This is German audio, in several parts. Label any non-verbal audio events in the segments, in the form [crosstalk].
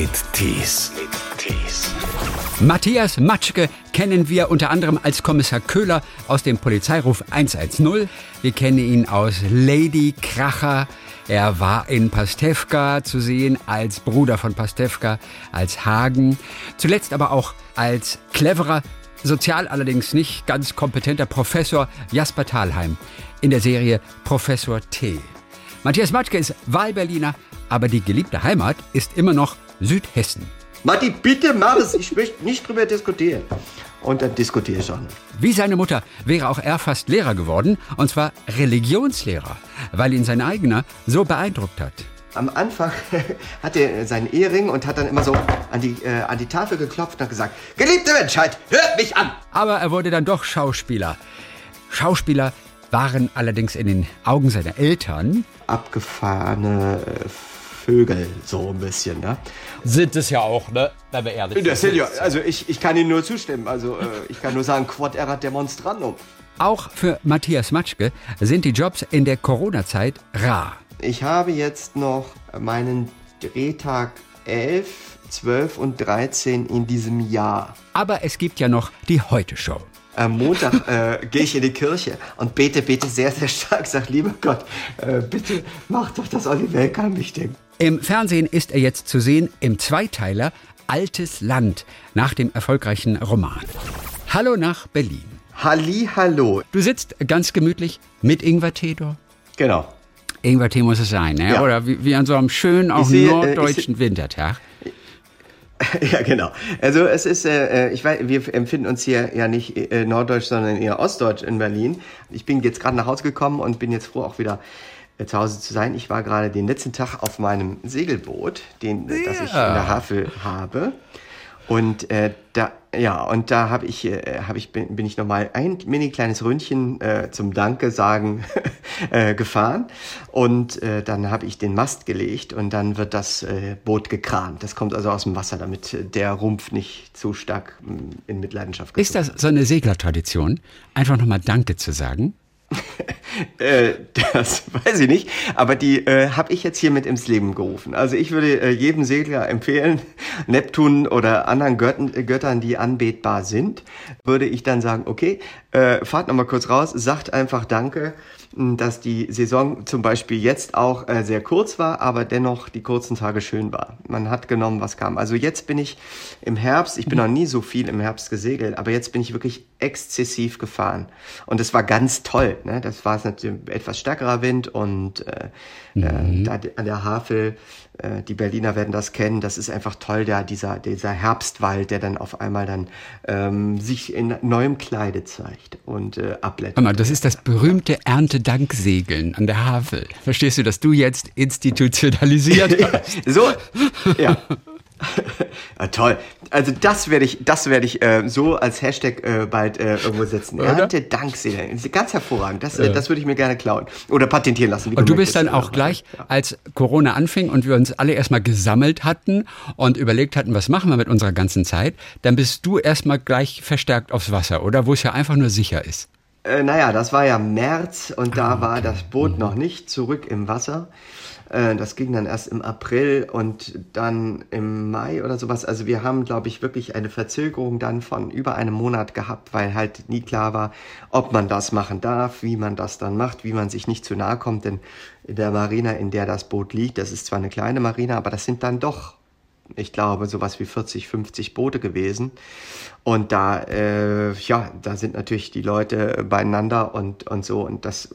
mit Tees. Matthias Matschke kennen wir unter anderem als Kommissar Köhler aus dem Polizeiruf 110. Wir kennen ihn aus Lady Kracher. Er war in Pastewka zu sehen als Bruder von Pastewka, als Hagen. Zuletzt aber auch als cleverer, sozial allerdings nicht ganz kompetenter Professor Jasper Thalheim in der Serie Professor T. Matthias Matschke ist Wahlberliner, aber die geliebte Heimat ist immer noch Südhessen. Matti, bitte mach es. Ich möchte nicht drüber diskutieren. Und dann diskutiere ich auch nicht. Wie seine Mutter wäre auch er fast Lehrer geworden, und zwar Religionslehrer, weil ihn sein eigener so beeindruckt hat. Am Anfang [laughs] hatte er seinen Ehering und hat dann immer so an die, äh, an die Tafel geklopft und hat gesagt, geliebte Menschheit, hört mich an! Aber er wurde dann doch Schauspieler. Schauspieler waren allerdings in den Augen seiner Eltern Abgefahrene äh, Vögel, so ein bisschen, ne? sind es ja auch, ne? Wenn wir ehrlich Das sind ja, also ich, ich kann Ihnen nur zustimmen. Also äh, ich kann nur sagen, quod erat demonstrandum. Auch für Matthias Matschke sind die Jobs in der Corona-Zeit rar. Ich habe jetzt noch meinen Drehtag 11, 12 und 13 in diesem Jahr. Aber es gibt ja noch die Heute-Show. Am Montag äh, gehe ich in die Kirche und bete, bete sehr, sehr stark. Sag, lieber Gott, äh, bitte mach doch, dass Olli Welker an mich denkt. Im Fernsehen ist er jetzt zu sehen im Zweiteiler Altes Land nach dem erfolgreichen Roman. Hallo nach Berlin. Halli, hallo. Du sitzt ganz gemütlich mit Ingwer Tedor. Genau. Ingwer-Tee muss es sein, ne? Ja. oder wie, wie an so einem schönen, auch sehe, äh, norddeutschen Wintertag. [laughs] Ja, genau. Also es ist, äh, ich weiß, wir empfinden uns hier ja nicht äh, norddeutsch, sondern eher ostdeutsch in Berlin. Ich bin jetzt gerade nach Hause gekommen und bin jetzt froh, auch wieder äh, zu Hause zu sein. Ich war gerade den letzten Tag auf meinem Segelboot, den, äh, das ich in der Havel habe. Und äh, da, ja, und da habe ich, äh, hab ich bin, bin ich nochmal ein mini kleines Ründchen äh, zum Danke sagen [laughs] äh, gefahren. Und äh, dann habe ich den Mast gelegt und dann wird das äh, Boot gekrant. Das kommt also aus dem Wasser, damit äh, der Rumpf nicht zu stark mh, in Mitleidenschaft Ist das so eine Seglertradition, einfach nochmal Danke zu sagen? [laughs] Äh, das weiß ich nicht, aber die äh, habe ich jetzt hier mit ins Leben gerufen. Also ich würde äh, jedem Segler empfehlen, [laughs] Neptun oder anderen Göttern, äh, Göttern, die anbetbar sind, würde ich dann sagen, okay, äh, fahrt nochmal kurz raus, sagt einfach Danke, dass die Saison zum Beispiel jetzt auch äh, sehr kurz war, aber dennoch die kurzen Tage schön war. Man hat genommen, was kam. Also jetzt bin ich im Herbst, ich bin noch nie so viel im Herbst gesegelt, aber jetzt bin ich wirklich exzessiv gefahren. Und es war ganz toll. Ne? Das war natürlich etwas stärkerer Wind und äh, äh, da an der Havel, äh, die Berliner werden das kennen, das ist einfach toll, der, dieser, dieser Herbstwald, der dann auf einmal dann ähm, sich in neuem Kleide zeigt und äh, abblättert. Mal, das ist das berühmte Erntedanksegeln an der Havel. Verstehst du, dass du jetzt institutionalisiert [laughs] hast? So, ja. Ja. [laughs] Toll. Also das werde ich, das werde ich äh, so als Hashtag äh, bald äh, irgendwo setzen. Ernte Dankseele. Ganz hervorragend. Das, äh, das würde ich mir gerne klauen. Oder patentieren lassen. Und du bist dann auch gleich, als Corona anfing und wir uns alle erstmal gesammelt hatten und überlegt hatten, was machen wir mit unserer ganzen Zeit, dann bist du erstmal gleich verstärkt aufs Wasser, oder? Wo es ja einfach nur sicher ist. Äh, naja, das war ja März und da Ah, war das Boot Mhm. noch nicht zurück im Wasser. Äh, das ging dann erst im April und dann im Mai oder sowas. Also wir haben, glaube ich, wirklich eine Verzögerung dann von über einem Monat gehabt, weil halt nie klar war, ob man das machen darf, wie man das dann macht, wie man sich nicht zu nahe kommt. Denn in der Marina, in der das Boot liegt, das ist zwar eine kleine Marina, aber das sind dann doch ich glaube, sowas wie 40, 50 Boote gewesen. Und da, äh, ja, da sind natürlich die Leute beieinander und, und so. Und das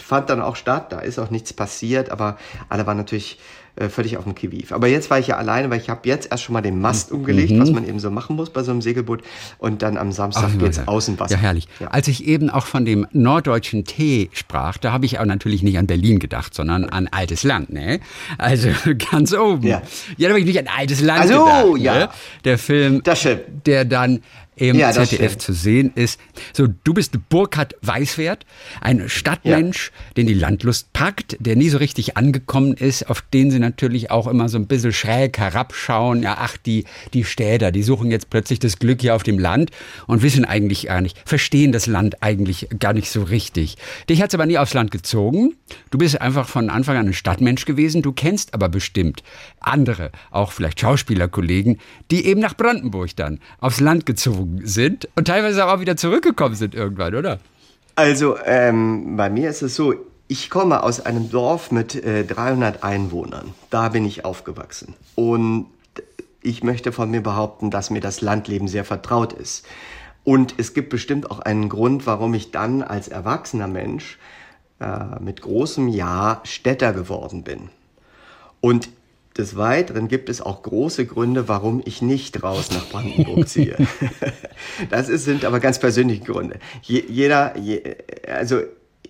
fand dann auch statt. Da ist auch nichts passiert, aber alle waren natürlich äh, völlig auf dem Kiviv. Aber jetzt war ich ja alleine, weil ich habe jetzt erst schon mal den Mast umgelegt, was man eben so machen muss bei so einem Segelboot. Und dann am Samstag Ach, geht's ja. Außenwasser. Ja, herrlich. Ja. Als ich eben auch von dem norddeutschen Tee sprach, da habe ich auch natürlich nicht an Berlin gedacht, sondern an altes Land, ne? Also [laughs] ganz oben. Ja. ja da habe ich nicht an altes Land Ach so, gedacht. ja. Ne? Der Film, der dann im ja, ZDF zu sehen ist. So, du bist Burkhard Weißwert, ein Stadtmensch, ja. den die Landlust packt, der nie so richtig angekommen ist, auf den sie natürlich auch immer so ein bisschen schräg herabschauen. Ja, ach, die, die Städter, die suchen jetzt plötzlich das Glück hier auf dem Land und wissen eigentlich gar nicht, verstehen das Land eigentlich gar nicht so richtig. Dich hat's aber nie aufs Land gezogen. Du bist einfach von Anfang an ein Stadtmensch gewesen. Du kennst aber bestimmt andere, auch vielleicht Schauspielerkollegen, die eben nach Brandenburg dann aufs Land gezogen geflogen sind und teilweise auch wieder zurückgekommen sind irgendwann, oder? Also ähm, bei mir ist es so, ich komme aus einem Dorf mit äh, 300 Einwohnern. Da bin ich aufgewachsen. Und ich möchte von mir behaupten, dass mir das Landleben sehr vertraut ist. Und es gibt bestimmt auch einen Grund, warum ich dann als erwachsener Mensch äh, mit großem Ja Städter geworden bin. Und des Weiteren gibt es auch große Gründe, warum ich nicht raus nach Brandenburg [laughs] ziehe. das ist, sind aber ganz persönliche Gründe. Je, jeder, je, also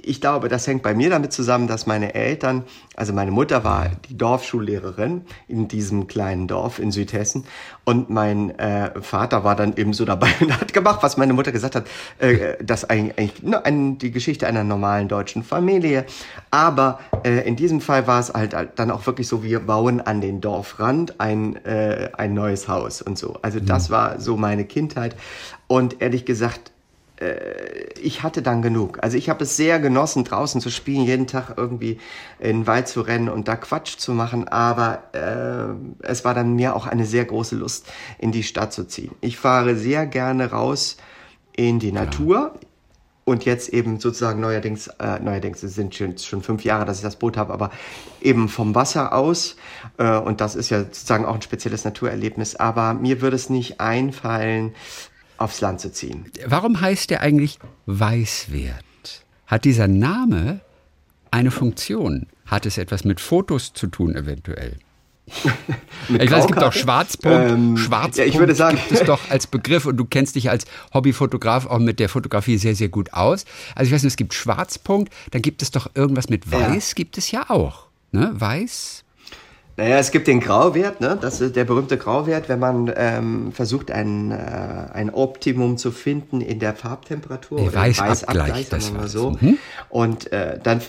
ich glaube, das hängt bei mir damit zusammen, dass meine Eltern, also meine Mutter war die Dorfschullehrerin in diesem kleinen Dorf in Südhessen und mein äh, Vater war dann eben so dabei [laughs] und hat gemacht, was meine Mutter gesagt hat, äh, das eigentlich ne, ein, die Geschichte einer normalen deutschen Familie. Aber äh, in diesem Fall war es halt, dann auch wirklich so, wir bauen an den Dorfrand ein, äh, ein neues Haus und so. Also das mhm. war so meine Kindheit und ehrlich gesagt, ich hatte dann genug. Also ich habe es sehr genossen, draußen zu spielen, jeden Tag irgendwie in den Wald zu rennen und da Quatsch zu machen, aber äh, es war dann mir auch eine sehr große Lust, in die Stadt zu ziehen. Ich fahre sehr gerne raus in die Klar. Natur. Und jetzt eben sozusagen neuerdings, äh, neuerdings es sind schon, schon fünf Jahre, dass ich das Boot habe, aber eben vom Wasser aus. Äh, und das ist ja sozusagen auch ein spezielles Naturerlebnis. Aber mir würde es nicht einfallen, aufs Land zu ziehen. Warum heißt der eigentlich Weißwert? Hat dieser Name eine Funktion? Hat es etwas mit Fotos zu tun eventuell? [laughs] ich weiß, es gibt auch Schwarzpunkt. Ähm, Schwarzpunkt ja, ich würde sagen, gibt es doch als Begriff und du kennst dich als Hobbyfotograf auch mit der Fotografie sehr, sehr gut aus. Also ich weiß nicht, es gibt Schwarzpunkt, dann gibt es doch irgendwas mit Weiß, ja. gibt es ja auch. Ne? Weiß, naja, es gibt den Grauwert, ne? das ist der berühmte Grauwert, wenn man ähm, versucht, ein, äh, ein Optimum zu finden in der Farbtemperatur. Der Weißabgleich, das war so. Mhm. Und äh, dann,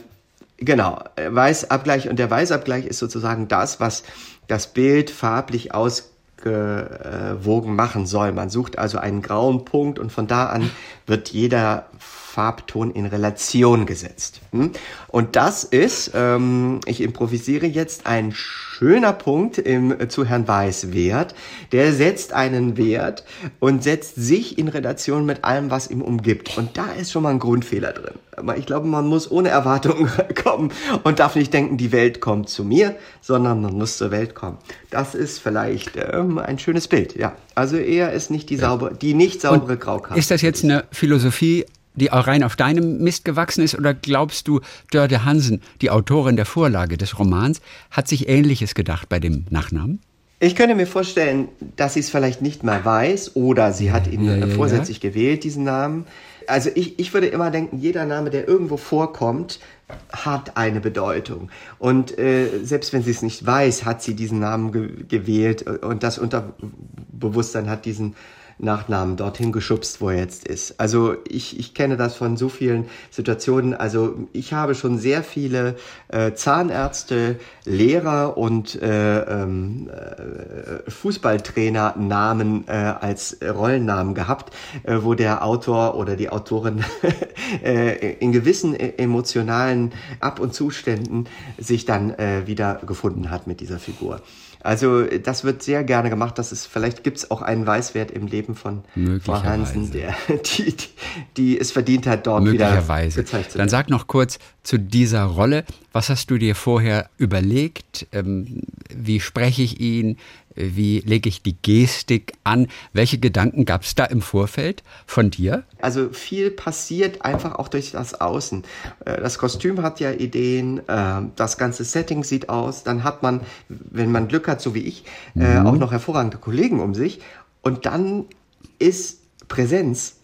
genau, Weißabgleich und der Weißabgleich ist sozusagen das, was das Bild farblich ausgewogen machen soll. Man sucht also einen grauen Punkt und von da an wird jeder Farbton in Relation gesetzt. Hm? Und das ist, ähm, ich improvisiere jetzt, ein schöner Punkt im, äh, zu Herrn Weiß Wert. Der setzt einen Wert und setzt sich in Relation mit allem, was ihm umgibt. Und da ist schon mal ein Grundfehler drin. Aber ich glaube, man muss ohne Erwartungen [laughs] kommen und darf nicht denken, die Welt kommt zu mir, sondern man muss zur Welt kommen. Das ist vielleicht ähm, ein schönes Bild, ja. Also er ist nicht die, sauber, die nicht saubere Graukarte. Ist das jetzt eine Philosophie die auch rein auf deinem Mist gewachsen ist? Oder glaubst du, Dörte Hansen, die Autorin der Vorlage des Romans, hat sich Ähnliches gedacht bei dem Nachnamen? Ich könnte mir vorstellen, dass sie es vielleicht nicht mal weiß oder sie hat ihn ja, ja, vorsätzlich gewählt, diesen Namen. Also ich, ich würde immer denken, jeder Name, der irgendwo vorkommt, hat eine Bedeutung. Und äh, selbst wenn sie es nicht weiß, hat sie diesen Namen ge gewählt und das Unterbewusstsein hat diesen Nachnamen dorthin geschubst, wo er jetzt ist. Also ich, ich kenne das von so vielen Situationen. Also ich habe schon sehr viele äh, Zahnärzte, Lehrer und äh, ähm, äh, Fußballtrainer Namen äh, als Rollennamen gehabt, äh, wo der Autor oder die Autorin [laughs] äh, in gewissen emotionalen Ab- und Zuständen sich dann wieder gefunden hat mit dieser Figur. Also das wird sehr gerne gemacht. Das ist, vielleicht gibt es auch einen Weißwert im Leben von Frau Hansen, der [laughs] die, die, die es verdient hat, dort wieder gezeigt zu werden. Dann sag noch kurz zu dieser Rolle. Was hast du dir vorher überlegt? Ähm, wie spreche ich ihn? Wie lege ich die Gestik an? Welche Gedanken gab es da im Vorfeld von dir? Also viel passiert einfach auch durch das Außen. Äh, das Kostüm hat ja Ideen, äh, das ganze Setting sieht aus. Dann hat man, wenn man Glück hat, so wie ich, äh, mhm. auch noch hervorragende Kollegen um sich. Und dann ist Präsenz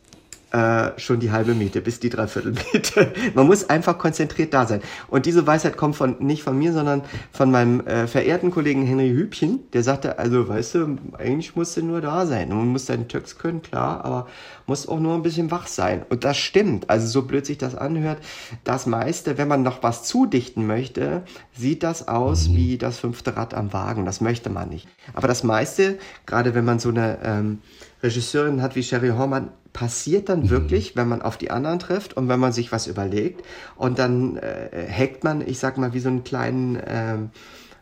äh, schon die halbe Miete bis die Dreiviertelmiete. [laughs] Man muss einfach konzentriert da sein. Und diese Weisheit kommt von nicht von mir, sondern von meinem äh, verehrten Kollegen Henry Hübchen. Der sagte, also weißt du, eigentlich musst du nur da sein. Man muss deinen Töx können, klar, aber muss auch nur ein bisschen wach sein. Und das stimmt. Also so blöd sich das anhört. Das meiste, wenn man noch was zudichten möchte, sieht das aus wie das fünfte Rad am Wagen. Das möchte man nicht. Aber das meiste, gerade wenn man so eine ähm, Regisseurin hat wie Sherry Hormann, passiert dann mhm. wirklich, wenn man auf die anderen trifft und wenn man sich was überlegt. Und dann äh, hackt man, ich sag mal, wie so einen kleinen ähm,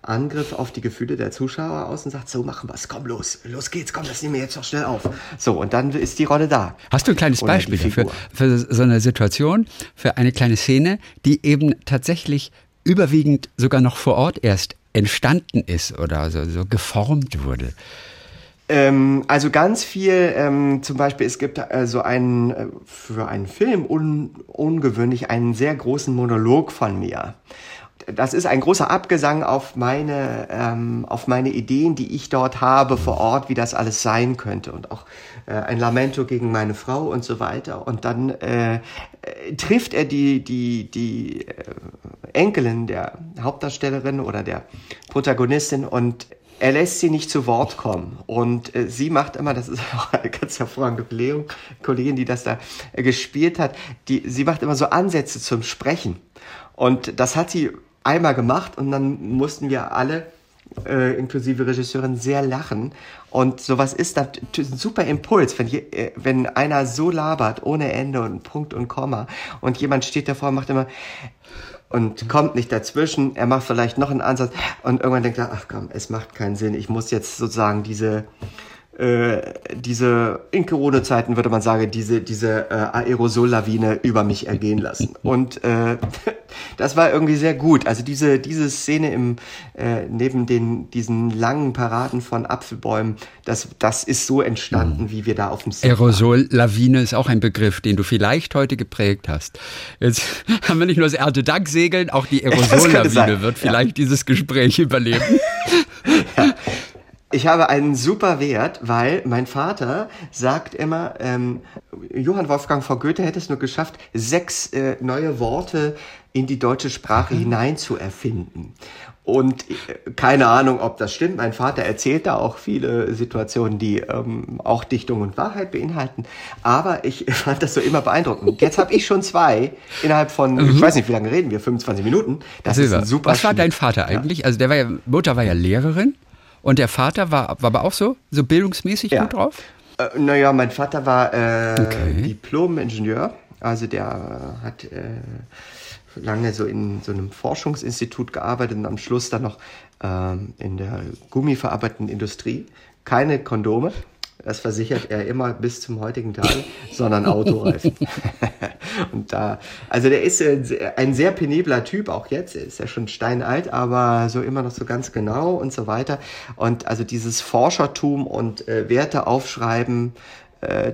Angriff auf die Gefühle der Zuschauer aus und sagt, so machen wir es, komm los, los geht's, komm, das nehmen wir jetzt doch schnell auf. So, und dann ist die Rolle da. Hast du ein kleines Beispiel dafür, für so eine Situation, für eine kleine Szene, die eben tatsächlich überwiegend sogar noch vor Ort erst entstanden ist oder so, so geformt wurde? Ähm, also ganz viel, ähm, zum Beispiel, es gibt äh, so einen, äh, für einen Film un, ungewöhnlich einen sehr großen Monolog von mir. Das ist ein großer Abgesang auf meine, ähm, auf meine Ideen, die ich dort habe vor Ort, wie das alles sein könnte und auch äh, ein Lamento gegen meine Frau und so weiter. Und dann äh, äh trifft er die, die, die Enkelin der Hauptdarstellerin oder der Protagonistin und er lässt sie nicht zu Wort kommen. Und äh, sie macht immer, das ist [laughs] auch eine ganz hervorragende Kollegin, Kollegin die das da äh, gespielt hat, die, sie macht immer so Ansätze zum Sprechen. Und das hat sie einmal gemacht und dann mussten wir alle, äh, inklusive Regisseurin, sehr lachen. Und sowas ist dann ein super Impuls, wenn, je, äh, wenn einer so labert, ohne Ende und Punkt und Komma und jemand steht davor und macht immer, und kommt nicht dazwischen. Er macht vielleicht noch einen Ansatz und irgendwann denkt er, ach komm, es macht keinen Sinn. Ich muss jetzt sozusagen diese äh, diese, in Corona-Zeiten würde man sagen, diese, diese äh, Aerosollawine über mich ergehen lassen. Und äh, [laughs] das war irgendwie sehr gut. Also diese, diese Szene im, äh, neben den, diesen langen Paraden von Apfelbäumen, das, das ist so entstanden, mhm. wie wir da auf dem Set Aerosollawine ist auch ein Begriff, den du vielleicht heute geprägt hast. Jetzt [laughs] haben wir nicht nur das Erntedanksegeln, auch die [laughs] Aerosollawine wird vielleicht ja. dieses Gespräch [laughs] überleben. ja. Ich habe einen super Wert, weil mein Vater sagt immer, ähm, Johann Wolfgang von Goethe hätte es nur geschafft, sechs äh, neue Worte in die deutsche Sprache mhm. hinein zu erfinden. Und äh, keine Ahnung, ob das stimmt. Mein Vater erzählt da auch viele Situationen, die ähm, auch Dichtung und Wahrheit beinhalten. Aber ich [laughs] fand das so immer beeindruckend. Jetzt habe ich schon zwei innerhalb von, mhm. ich weiß nicht, wie lange reden wir, 25 Minuten. Das Silber. ist ein super. Was war dein Vater eigentlich? Ja. Also der war ja, Mutter war ja Lehrerin. Und der Vater war, war aber auch so, so bildungsmäßig ja. gut drauf? Äh, naja, mein Vater war äh, okay. Diplom-Ingenieur. Also der hat äh, lange so in so einem Forschungsinstitut gearbeitet und am Schluss dann noch äh, in der gummiverarbeitenden Industrie. Keine Kondome. Das versichert er immer bis zum heutigen Tag, sondern Autoreifen. [laughs] und da, also der ist ein sehr penibler Typ, auch jetzt, er ist ja schon steinalt, aber so immer noch so ganz genau und so weiter. Und also dieses Forschertum und äh, Werte aufschreiben,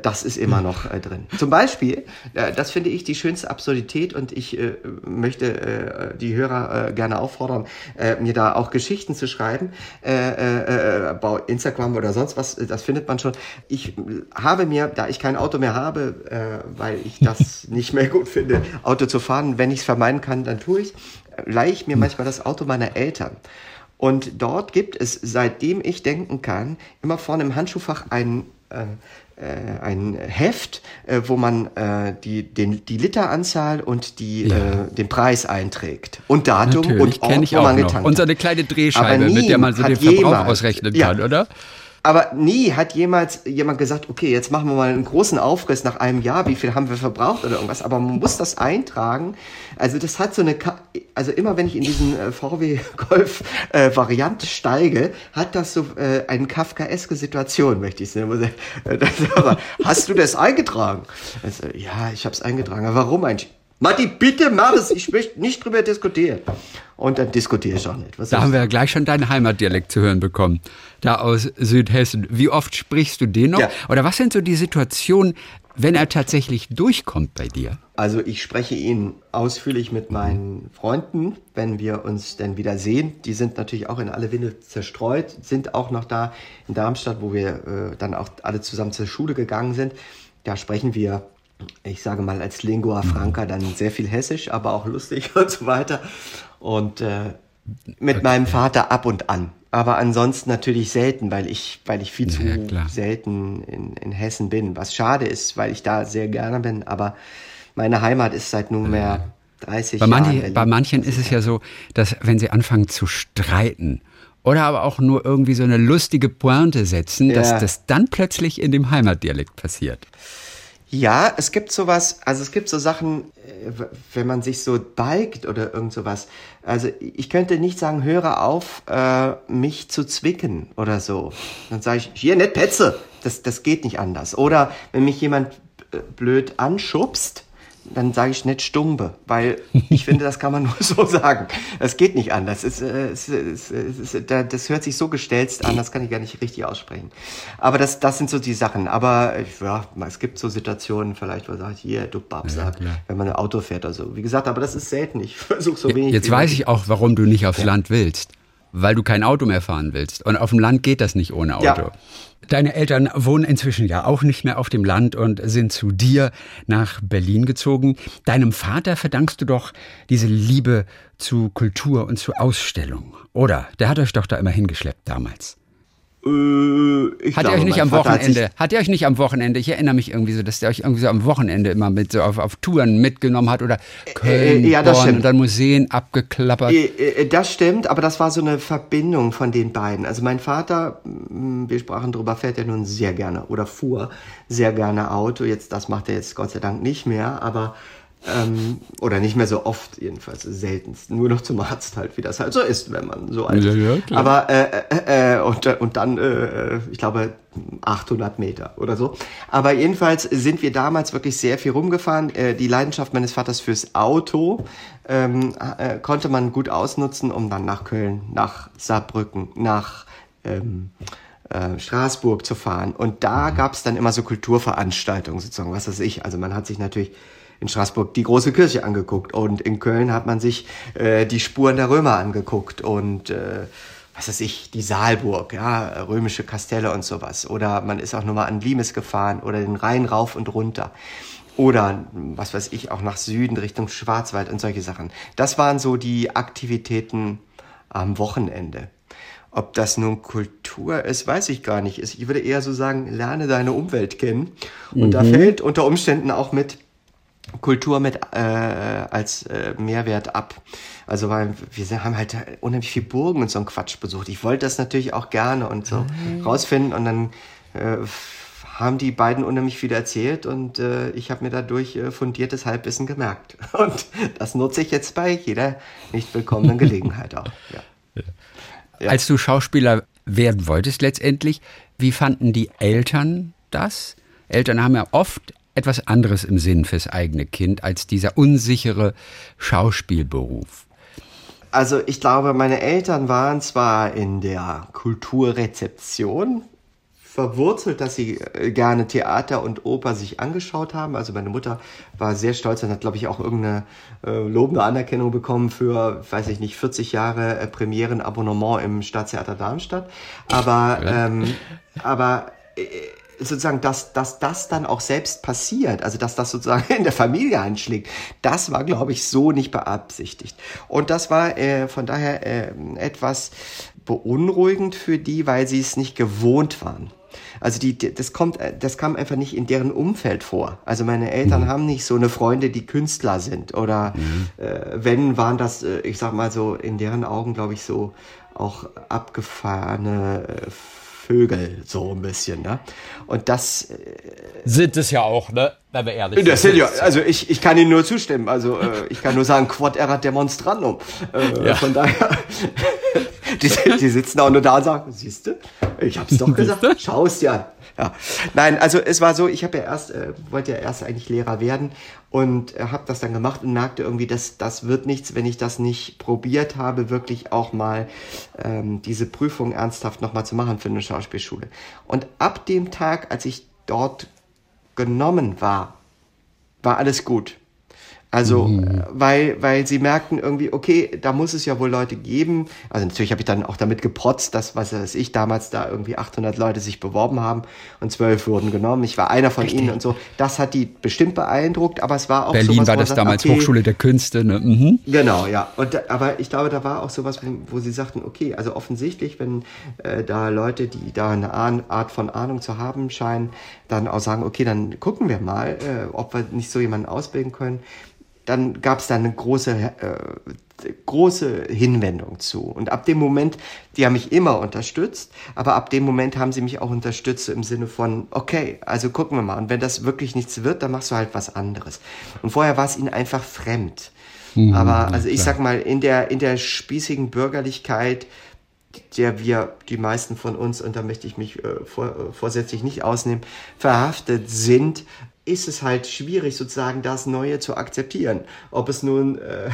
das ist immer noch äh, drin. Zum Beispiel, äh, das finde ich die schönste Absurdität und ich äh, möchte äh, die Hörer äh, gerne auffordern, äh, mir da auch Geschichten zu schreiben. Äh, äh, äh, bei Instagram oder sonst was, das findet man schon. Ich habe mir, da ich kein Auto mehr habe, äh, weil ich das [laughs] nicht mehr gut finde, Auto zu fahren, wenn ich es vermeiden kann, dann tue ich leihe ich mir manchmal das Auto meiner Eltern. Und dort gibt es, seitdem ich denken kann, immer vorne im Handschuhfach einen äh, äh, ein Heft, äh, wo man äh, die, den, die Literanzahl und die, ja. äh, den Preis einträgt. Und Datum Natürlich, und Ort, ich wo man getankt hat. Und so eine kleine Drehscheibe, mit der man so den Verbrauch jemand, ausrechnen kann, ja. oder? Aber nie hat jemals jemand gesagt, okay, jetzt machen wir mal einen großen Aufriss nach einem Jahr, wie viel haben wir verbraucht oder irgendwas. Aber man muss das eintragen. Also das hat so eine, also immer wenn ich in diesen äh, VW [laughs] Golf äh, Variante steige, hat das so äh, eine kafkaeske Situation, möchte ich. Äh, aber [laughs] hast du das eingetragen? Also, ja, ich habe es eingetragen. Aber warum eigentlich? Matti, bitte mach es. Ich möchte nicht drüber diskutieren. Und dann diskutiere ich auch nicht. Was da haben wir ja gleich schon deinen Heimatdialekt zu hören bekommen. Da aus Südhessen. Wie oft sprichst du den noch? Ja. Oder was sind so die Situationen, wenn er tatsächlich durchkommt bei dir? Also ich spreche ihn ausführlich mit meinen Freunden, wenn wir uns denn wieder sehen. Die sind natürlich auch in alle Winde zerstreut, sind auch noch da in Darmstadt, wo wir äh, dann auch alle zusammen zur Schule gegangen sind. Da sprechen wir ich sage mal, als Lingua Franca dann sehr viel Hessisch, aber auch lustig [laughs] und so weiter. Und äh, mit okay. meinem Vater ab und an. Aber ansonsten natürlich selten, weil ich, weil ich viel zu ja, selten in, in Hessen bin. Was schade ist, weil ich da sehr gerne bin. Aber meine Heimat ist seit nunmehr 30 bei Jahren. Manche, bei manchen ist es ja so, dass wenn sie anfangen zu streiten, oder aber auch nur irgendwie so eine lustige Pointe setzen, ja. dass das dann plötzlich in dem Heimatdialekt passiert. Ja, es gibt sowas, also es gibt so Sachen, äh, wenn man sich so balgt oder irgend sowas. Also ich könnte nicht sagen, höre auf, äh, mich zu zwicken oder so. Dann sage ich, hier nicht Petze. Das, das geht nicht anders. Oder wenn mich jemand äh, blöd anschubst, dann sage ich nicht Stumbe, weil ich [laughs] finde, das kann man nur so sagen. Das geht nicht anders. Es, äh, es, es, es, das hört sich so gestelzt an, das kann ich gar nicht richtig aussprechen. Aber das, das sind so die Sachen. Aber ja, es gibt so Situationen, vielleicht, wo sagt, hier, du Babsack, ja, wenn man ein Auto fährt oder so. Wie gesagt, aber das ist selten. Ich versuche so wenig. Jetzt weiß ich auch, warum du nicht aufs ja. Land willst. Weil du kein Auto mehr fahren willst. Und auf dem Land geht das nicht ohne Auto. Ja. Deine Eltern wohnen inzwischen ja auch nicht mehr auf dem Land und sind zu dir nach Berlin gezogen. Deinem Vater verdankst du doch diese Liebe zu Kultur und zu Ausstellung. Oder? Der hat euch doch da immer hingeschleppt damals. Äh, hat glaube, ihr euch nicht am Wochenende, hat, hat ihr euch nicht am Wochenende, ich erinnere mich irgendwie so, dass der euch irgendwie so am Wochenende immer mit so auf, auf Touren mitgenommen hat oder Köln, äh, ja, das Bonn und dann Museen abgeklappert. Äh, äh, das stimmt, aber das war so eine Verbindung von den beiden. Also mein Vater, mm, wir sprachen drüber, fährt ja nun sehr gerne oder fuhr sehr gerne Auto. Jetzt, das macht er jetzt Gott sei Dank nicht mehr, aber ähm, oder nicht mehr so oft, jedenfalls seltenst. Nur noch zum Arzt halt, wie das halt so ist, wenn man so alt ist. Ja, ja, Aber, äh, äh, äh, und, und dann, äh, ich glaube, 800 Meter oder so. Aber jedenfalls sind wir damals wirklich sehr viel rumgefahren. Äh, die Leidenschaft meines Vaters fürs Auto ähm, äh, konnte man gut ausnutzen, um dann nach Köln, nach Saarbrücken, nach ähm, äh, Straßburg zu fahren. Und da mhm. gab es dann immer so Kulturveranstaltungen sozusagen, was weiß ich. Also man hat sich natürlich in Straßburg die große Kirche angeguckt und in Köln hat man sich äh, die Spuren der Römer angeguckt und äh, was weiß ich, die Saalburg, ja, römische Kastelle und sowas. Oder man ist auch nochmal an Limes gefahren oder den Rhein rauf und runter. Oder, was weiß ich, auch nach Süden Richtung Schwarzwald und solche Sachen. Das waren so die Aktivitäten am Wochenende. Ob das nun Kultur ist, weiß ich gar nicht. Ich würde eher so sagen, lerne deine Umwelt kennen. Und mhm. da fällt unter Umständen auch mit, Kultur mit äh, als äh, Mehrwert ab. Also weil wir haben halt unheimlich viel Burgen und so ein Quatsch besucht. Ich wollte das natürlich auch gerne und so mhm. rausfinden und dann äh, haben die beiden unheimlich viel erzählt und äh, ich habe mir dadurch äh, fundiertes Halbwissen gemerkt. [laughs] Und das nutze ich jetzt bei jeder nicht willkommenen Gelegenheit auch. [laughs] Ja. Ja. Als du Schauspieler werden wolltest letztendlich, wie fanden die Eltern das? Eltern haben ja oft etwas anderes im Sinn fürs eigene Kind als dieser unsichere Schauspielberuf? Also ich glaube, meine Eltern waren zwar in der Kulturrezeption verwurzelt, dass sie äh, gerne Theater und Oper sich angeschaut haben. Also meine Mutter war sehr stolz und hat, glaube ich, auch irgendeine äh, lobende Anerkennung bekommen für, weiß ich nicht, 40 Jahre äh, Premierenabonnement im Staatstheater Darmstadt. Aber, ähm, aber äh, sozusagen, dass, dass das dann auch selbst passiert, also dass das sozusagen [laughs] in der Familie einschlägt, das war, glaube ich, so nicht beabsichtigt. Und das war äh, von daher äh, etwas beunruhigend für die, weil sie es nicht gewohnt waren. Also die, das kommt, das kam einfach nicht in deren Umfeld vor. Also meine Eltern mhm. haben nicht so eine Freunde, die Künstler sind oder mhm. äh, wenn waren das, äh, ich sag mal so in deren Augen, glaube ich, so auch abgefahrene äh, Vögel, so ein bisschen. Ne? Und das äh, sind es ja auch, ne? Wenn wir ehrlich das sind. Ja, also ich, ich kann Ihnen nur zustimmen. Also äh, ich kann nur sagen, quod erat demonstrandum. Äh, ja. Von daher, [laughs] die, die sitzen auch nur da und sagen, siehst du, ich hab's doch [laughs] gesagt, schau es dir an. Ja. Nein, also es war so, ich habe ja erst, äh, wollte ja erst eigentlich Lehrer werden und äh, habe das dann gemacht und merkte irgendwie, dass das wird nichts, wenn ich das nicht probiert habe, wirklich auch mal ähm, diese Prüfung ernsthaft nochmal zu machen für eine Schauspielschule. Und ab dem Tag, als ich dort genommen war, war alles gut. Also, mhm. weil, weil sie merkten irgendwie, okay, da muss es ja wohl Leute geben. Also natürlich habe ich dann auch damit geprotzt, dass, was weiß ich, damals da irgendwie 800 Leute sich beworben haben und zwölf wurden genommen. Ich war einer von Richtig. ihnen und so. Das hat die bestimmt beeindruckt, aber es war auch Berlin sowas, war das sagt, damals okay, Hochschule der Künste, ne? Mhm. Genau, ja. Und, aber ich glaube, da war auch sowas, wo, wo sie sagten, okay, also offensichtlich, wenn äh, da Leute, die da eine Art von Ahnung zu haben scheinen, dann auch sagen, okay, dann gucken wir mal, äh, ob wir nicht so jemanden ausbilden können dann gab es da eine große, äh, große Hinwendung zu. Und ab dem Moment, die haben mich immer unterstützt, aber ab dem Moment haben sie mich auch unterstützt im Sinne von, okay, also gucken wir mal. Und wenn das wirklich nichts wird, dann machst du halt was anderes. Und vorher war es ihnen einfach fremd. Mhm, aber also ich sag mal, in der, in der spießigen Bürgerlichkeit, der wir, die meisten von uns, und da möchte ich mich äh, vor, äh, vorsätzlich nicht ausnehmen, verhaftet sind, ist es halt schwierig, sozusagen das Neue zu akzeptieren. Ob es nun äh,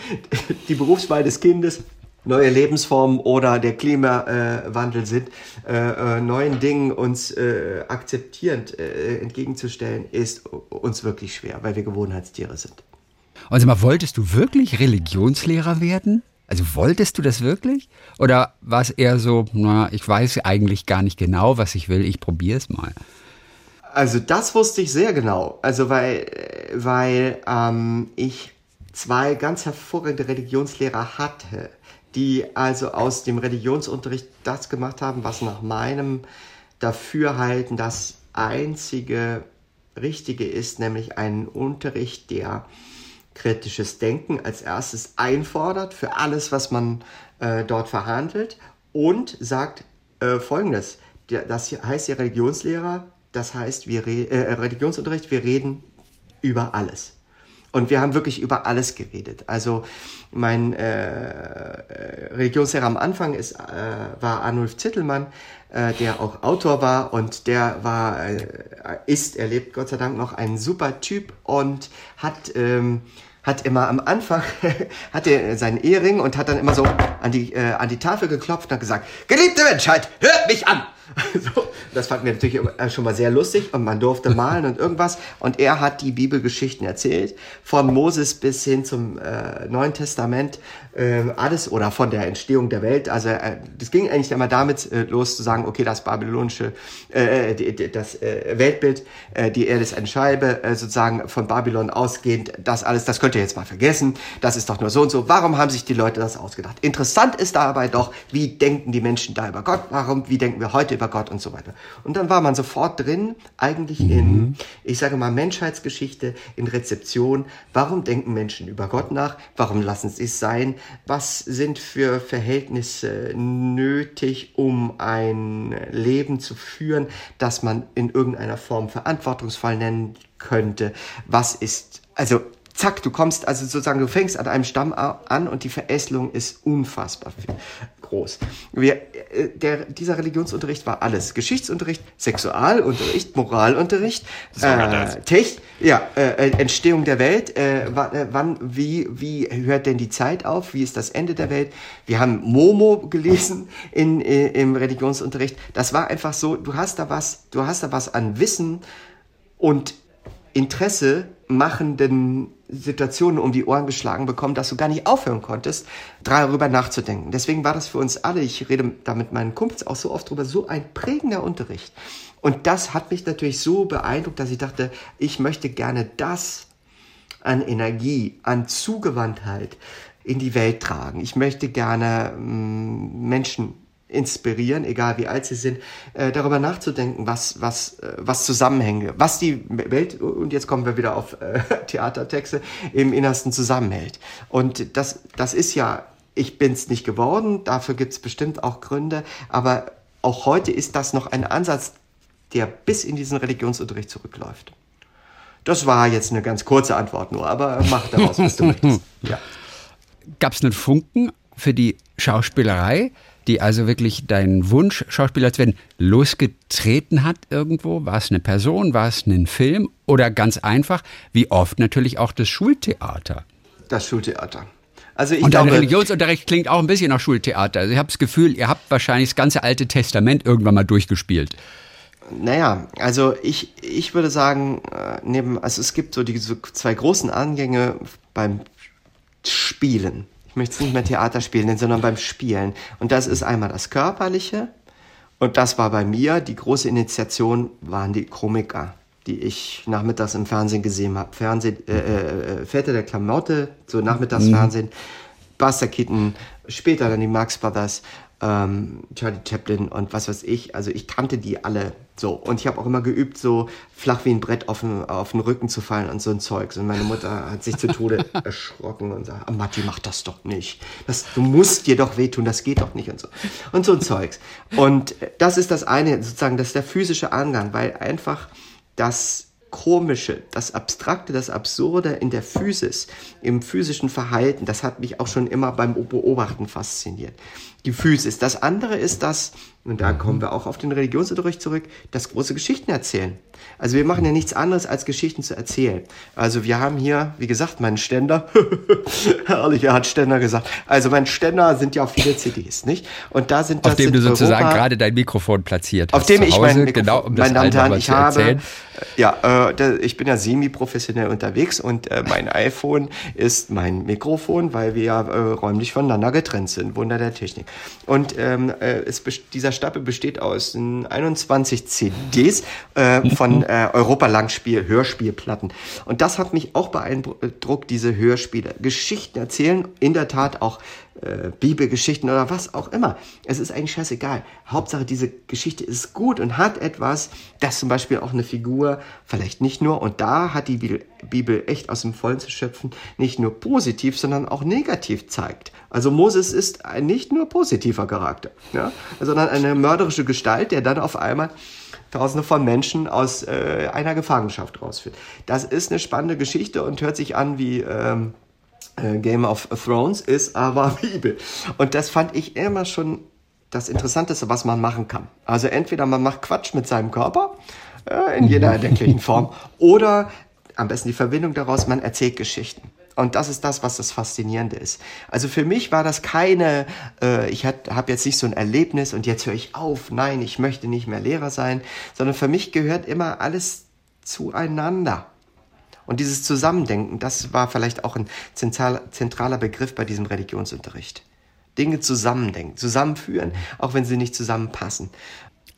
[laughs] die Berufswahl des Kindes, neue Lebensformen oder der Klimawandel sind, äh, äh, neuen Dingen uns äh, akzeptierend äh, entgegenzustellen, ist uns wirklich schwer, weil wir Gewohnheitstiere sind. Also mal, wolltest du wirklich Religionslehrer werden? Also wolltest du das wirklich? Oder war es eher so, na, ich weiß eigentlich gar nicht genau, was ich will, ich probiere es mal? Also das wusste ich sehr genau. Also weil, weil ähm, ich zwei ganz hervorragende Religionslehrer hatte, die also aus dem Religionsunterricht das gemacht haben, was nach meinem Dafürhalten das einzige Richtige ist, nämlich einen Unterricht, der kritisches Denken als erstes einfordert für alles, was man äh, dort verhandelt und sagt äh, Folgendes. Das heißt, der Religionslehrer das heißt, wir äh, Religionsunterricht, wir reden über alles. Und wir haben wirklich über alles geredet. Also mein äh, Religionslehrer am Anfang ist, äh, war Arnulf Zittelmann, äh, der auch Autor war und der war, äh, ist, er lebt Gott sei Dank noch, ein super Typ und hat... Ähm, hat immer am Anfang [laughs] hat er seinen Ehering und hat dann immer so an die äh, an die Tafel geklopft und hat gesagt: Geliebte Menschheit, hört mich an! So, das fanden wir natürlich schon mal sehr lustig und man durfte malen und irgendwas. Und er hat die Bibelgeschichten erzählt, von Moses bis hin zum äh, Neuen Testament, äh, alles oder von der Entstehung der Welt. Also äh, das ging eigentlich immer damit äh, los zu sagen, okay, das babylonische, äh, die, die, das äh, Weltbild, äh, die Erde ist eine Scheibe, äh, sozusagen von Babylon ausgehend, das alles, das könnt ihr jetzt mal vergessen, das ist doch nur so und so. Warum haben sich die Leute das ausgedacht? Interessant ist dabei doch, wie denken die Menschen da über Gott? Warum, wie denken wir heute über Gott und so weiter? Und dann war man sofort drin, eigentlich mhm. in, ich sage mal, Menschheitsgeschichte, in Rezeption. Warum denken Menschen über Gott nach? Warum lassen sie es sein? was sind für Verhältnisse nötig, um ein Leben zu führen, das man in irgendeiner Form verantwortungsvoll nennen könnte, was ist, also zack, du kommst, also sozusagen, du fängst an einem Stamm an und die Verästelung ist unfassbar groß. Wir, äh, der, dieser Religionsunterricht war alles. Geschichtsunterricht, Sexualunterricht, Moralunterricht, äh, Tech, ja, äh, Entstehung der Welt, äh, äh, wann, wie, wie hört denn die Zeit auf? Wie ist das Ende der Welt? Wir haben Momo gelesen in, äh, im Religionsunterricht. Das war einfach so, du hast da was, du hast da was an Wissen und Interesse machenden Situationen um die Ohren geschlagen bekommen, dass du gar nicht aufhören konntest, darüber nachzudenken. Deswegen war das für uns alle, ich rede da mit meinen Kumpels auch so oft drüber, so ein prägender Unterricht. Und das hat mich natürlich so beeindruckt, dass ich dachte, ich möchte gerne das an Energie, an Zugewandtheit in die Welt tragen. Ich möchte gerne mm, Menschen inspirieren, egal wie alt sie sind, äh, darüber nachzudenken, was, was, äh, was Zusammenhänge, was die Welt, und jetzt kommen wir wieder auf äh, [laughs] Theatertexte, im Innersten zusammenhält. Und das, das ist ja, ich bin's nicht geworden, dafür gibt's bestimmt auch Gründe, aber auch heute ist das noch ein Ansatz, der bis in diesen Religionsunterricht zurückläuft. Das war jetzt eine ganz kurze Antwort nur, aber mach daraus, was du [laughs] möchtest. Ja. Gab es einen Funken für die Schauspielerei? Die also wirklich deinen Wunsch, Schauspieler zu werden, losgetreten hat irgendwo? War es eine Person, war es ein Film oder ganz einfach, wie oft natürlich auch das Schultheater? Das Schultheater. Also ich und dein Religionsunterricht klingt auch ein bisschen nach Schultheater. Also ich habe das Gefühl, ihr habt wahrscheinlich das ganze Alte Testament irgendwann mal durchgespielt. naja, also ich, ich würde sagen, äh, neben, also es gibt so die so zwei großen Angänge beim Spielen. Ich möchte es nicht mehr Theaterspielen nennen, sondern beim Spielen. Und das ist einmal das Körperliche. Und das war bei mir, die große Initiation waren die Komiker, die ich nachmittags im Fernsehen gesehen habe. Fernsehen, äh, äh, Väter der Klamotte, so Nachmittagsfernsehen, mhm. Buster Keaton, später dann die Marx Brothers ähm, Charlie Chaplin und was weiß ich. Also ich kannte die alle so. Und ich habe auch immer geübt, so flach wie ein Brett auf den, auf den Rücken zu fallen und so ein Zeug. Und meine Mutter hat sich zu Tode [laughs] erschrocken und sagt, ah, Matti, mach das doch nicht. Das, du musst dir doch wehtun, das geht doch nicht und so. Und so ein Zeugs. Und das ist das eine, sozusagen, das ist der physische Angang, weil einfach das Komische, das Abstrakte, das Absurde in der Physis, im physischen Verhalten, das hat mich auch schon immer beim Beobachten fasziniert die Physis. Das andere ist das, und da kommen wir auch auf den Religionsunterricht zurück, das große Geschichten erzählen. Also wir machen ja nichts anderes, als Geschichten zu erzählen. Also wir haben hier, wie gesagt, meinen Ständer. [laughs] Herrlich, er hat Ständer gesagt. Also mein Ständer sind ja auch viele CDs, nicht? Und da sind das Auf dem du sozusagen Europa, gerade dein Mikrofon platziert hast. Auf dem ich mein Mikrofon, genau, um meine Damen und Herren, ich habe, ja, äh, ich bin ja semi-professionell unterwegs und äh, mein [laughs] iPhone ist mein Mikrofon, weil wir ja äh, räumlich voneinander getrennt sind. Wunder der Technik. Und ähm, äh, es, dieser Stapel besteht aus 21 CDs äh, von äh, Europa-Langspiel, Hörspielplatten. Und das hat mich auch beeindruckt, diese Hörspiele. Geschichten erzählen, in der Tat auch äh, Bibelgeschichten oder was auch immer. Es ist eigentlich scheißegal. Hauptsache, diese Geschichte ist gut und hat etwas, das zum Beispiel auch eine Figur, vielleicht nicht nur, und da hat die Bibel echt aus dem Vollen zu schöpfen, nicht nur positiv, sondern auch negativ zeigt. Also Moses ist ein nicht nur positiver Charakter, ja, sondern eine mörderische Gestalt, der dann auf einmal Tausende von Menschen aus äh, einer Gefangenschaft rausführt. Das ist eine spannende Geschichte und hört sich an wie ähm, äh, Game of Thrones ist aber [laughs] Bibel. Und das fand ich immer schon das Interessanteste, was man machen kann. Also entweder man macht Quatsch mit seinem Körper äh, in jeder erdenklichen [laughs] Form oder am besten die Verbindung daraus, man erzählt Geschichten. Und das ist das, was das Faszinierende ist. Also für mich war das keine, äh, ich habe jetzt nicht so ein Erlebnis und jetzt höre ich auf, nein, ich möchte nicht mehr Lehrer sein, sondern für mich gehört immer alles zueinander. Und dieses Zusammendenken, das war vielleicht auch ein zentraler Begriff bei diesem Religionsunterricht. Dinge zusammendenken, zusammenführen, auch wenn sie nicht zusammenpassen.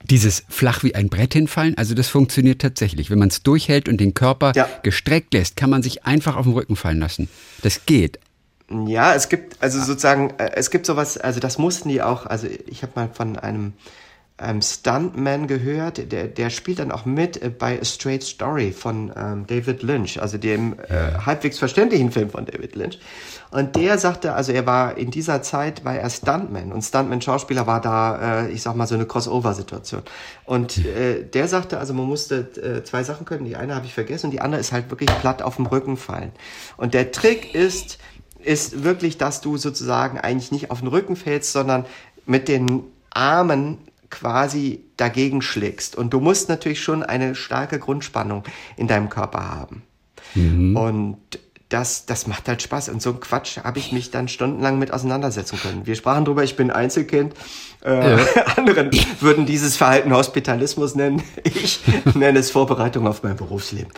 Dieses flach wie ein Brett hinfallen, also das funktioniert tatsächlich. Wenn man es durchhält und den Körper ja. gestreckt lässt, kann man sich einfach auf den Rücken fallen lassen. Das geht. Ja, es gibt also sozusagen, äh, es gibt sowas, also das mussten die auch, also ich habe mal von einem ähm, Stuntman gehört, der, der spielt dann auch mit äh, bei A Straight Story von ähm, David Lynch, also dem äh, halbwegs verständlichen Film von David Lynch. Und der sagte, also er war in dieser Zeit, war er Stuntman und Stuntman-Schauspieler war da, äh, ich sag mal, so eine Crossover-Situation. Und äh, der sagte, also man musste äh, zwei Sachen können, die eine habe ich vergessen und die andere ist halt wirklich platt auf dem Rücken fallen. Und der Trick ist, ist wirklich, dass du sozusagen eigentlich nicht auf den Rücken fällst, sondern mit den Armen quasi dagegen schlägst. Und du musst natürlich schon eine starke Grundspannung in deinem Körper haben. Mhm. Und das, das macht halt Spaß. Und so ein Quatsch habe ich mich dann stundenlang mit auseinandersetzen können. Wir sprachen drüber, ich bin Einzelkind. Äh, ja. [laughs] Andere würden dieses Verhalten Hospitalismus nennen. Ich nenne es Vorbereitung auf mein Berufsleben.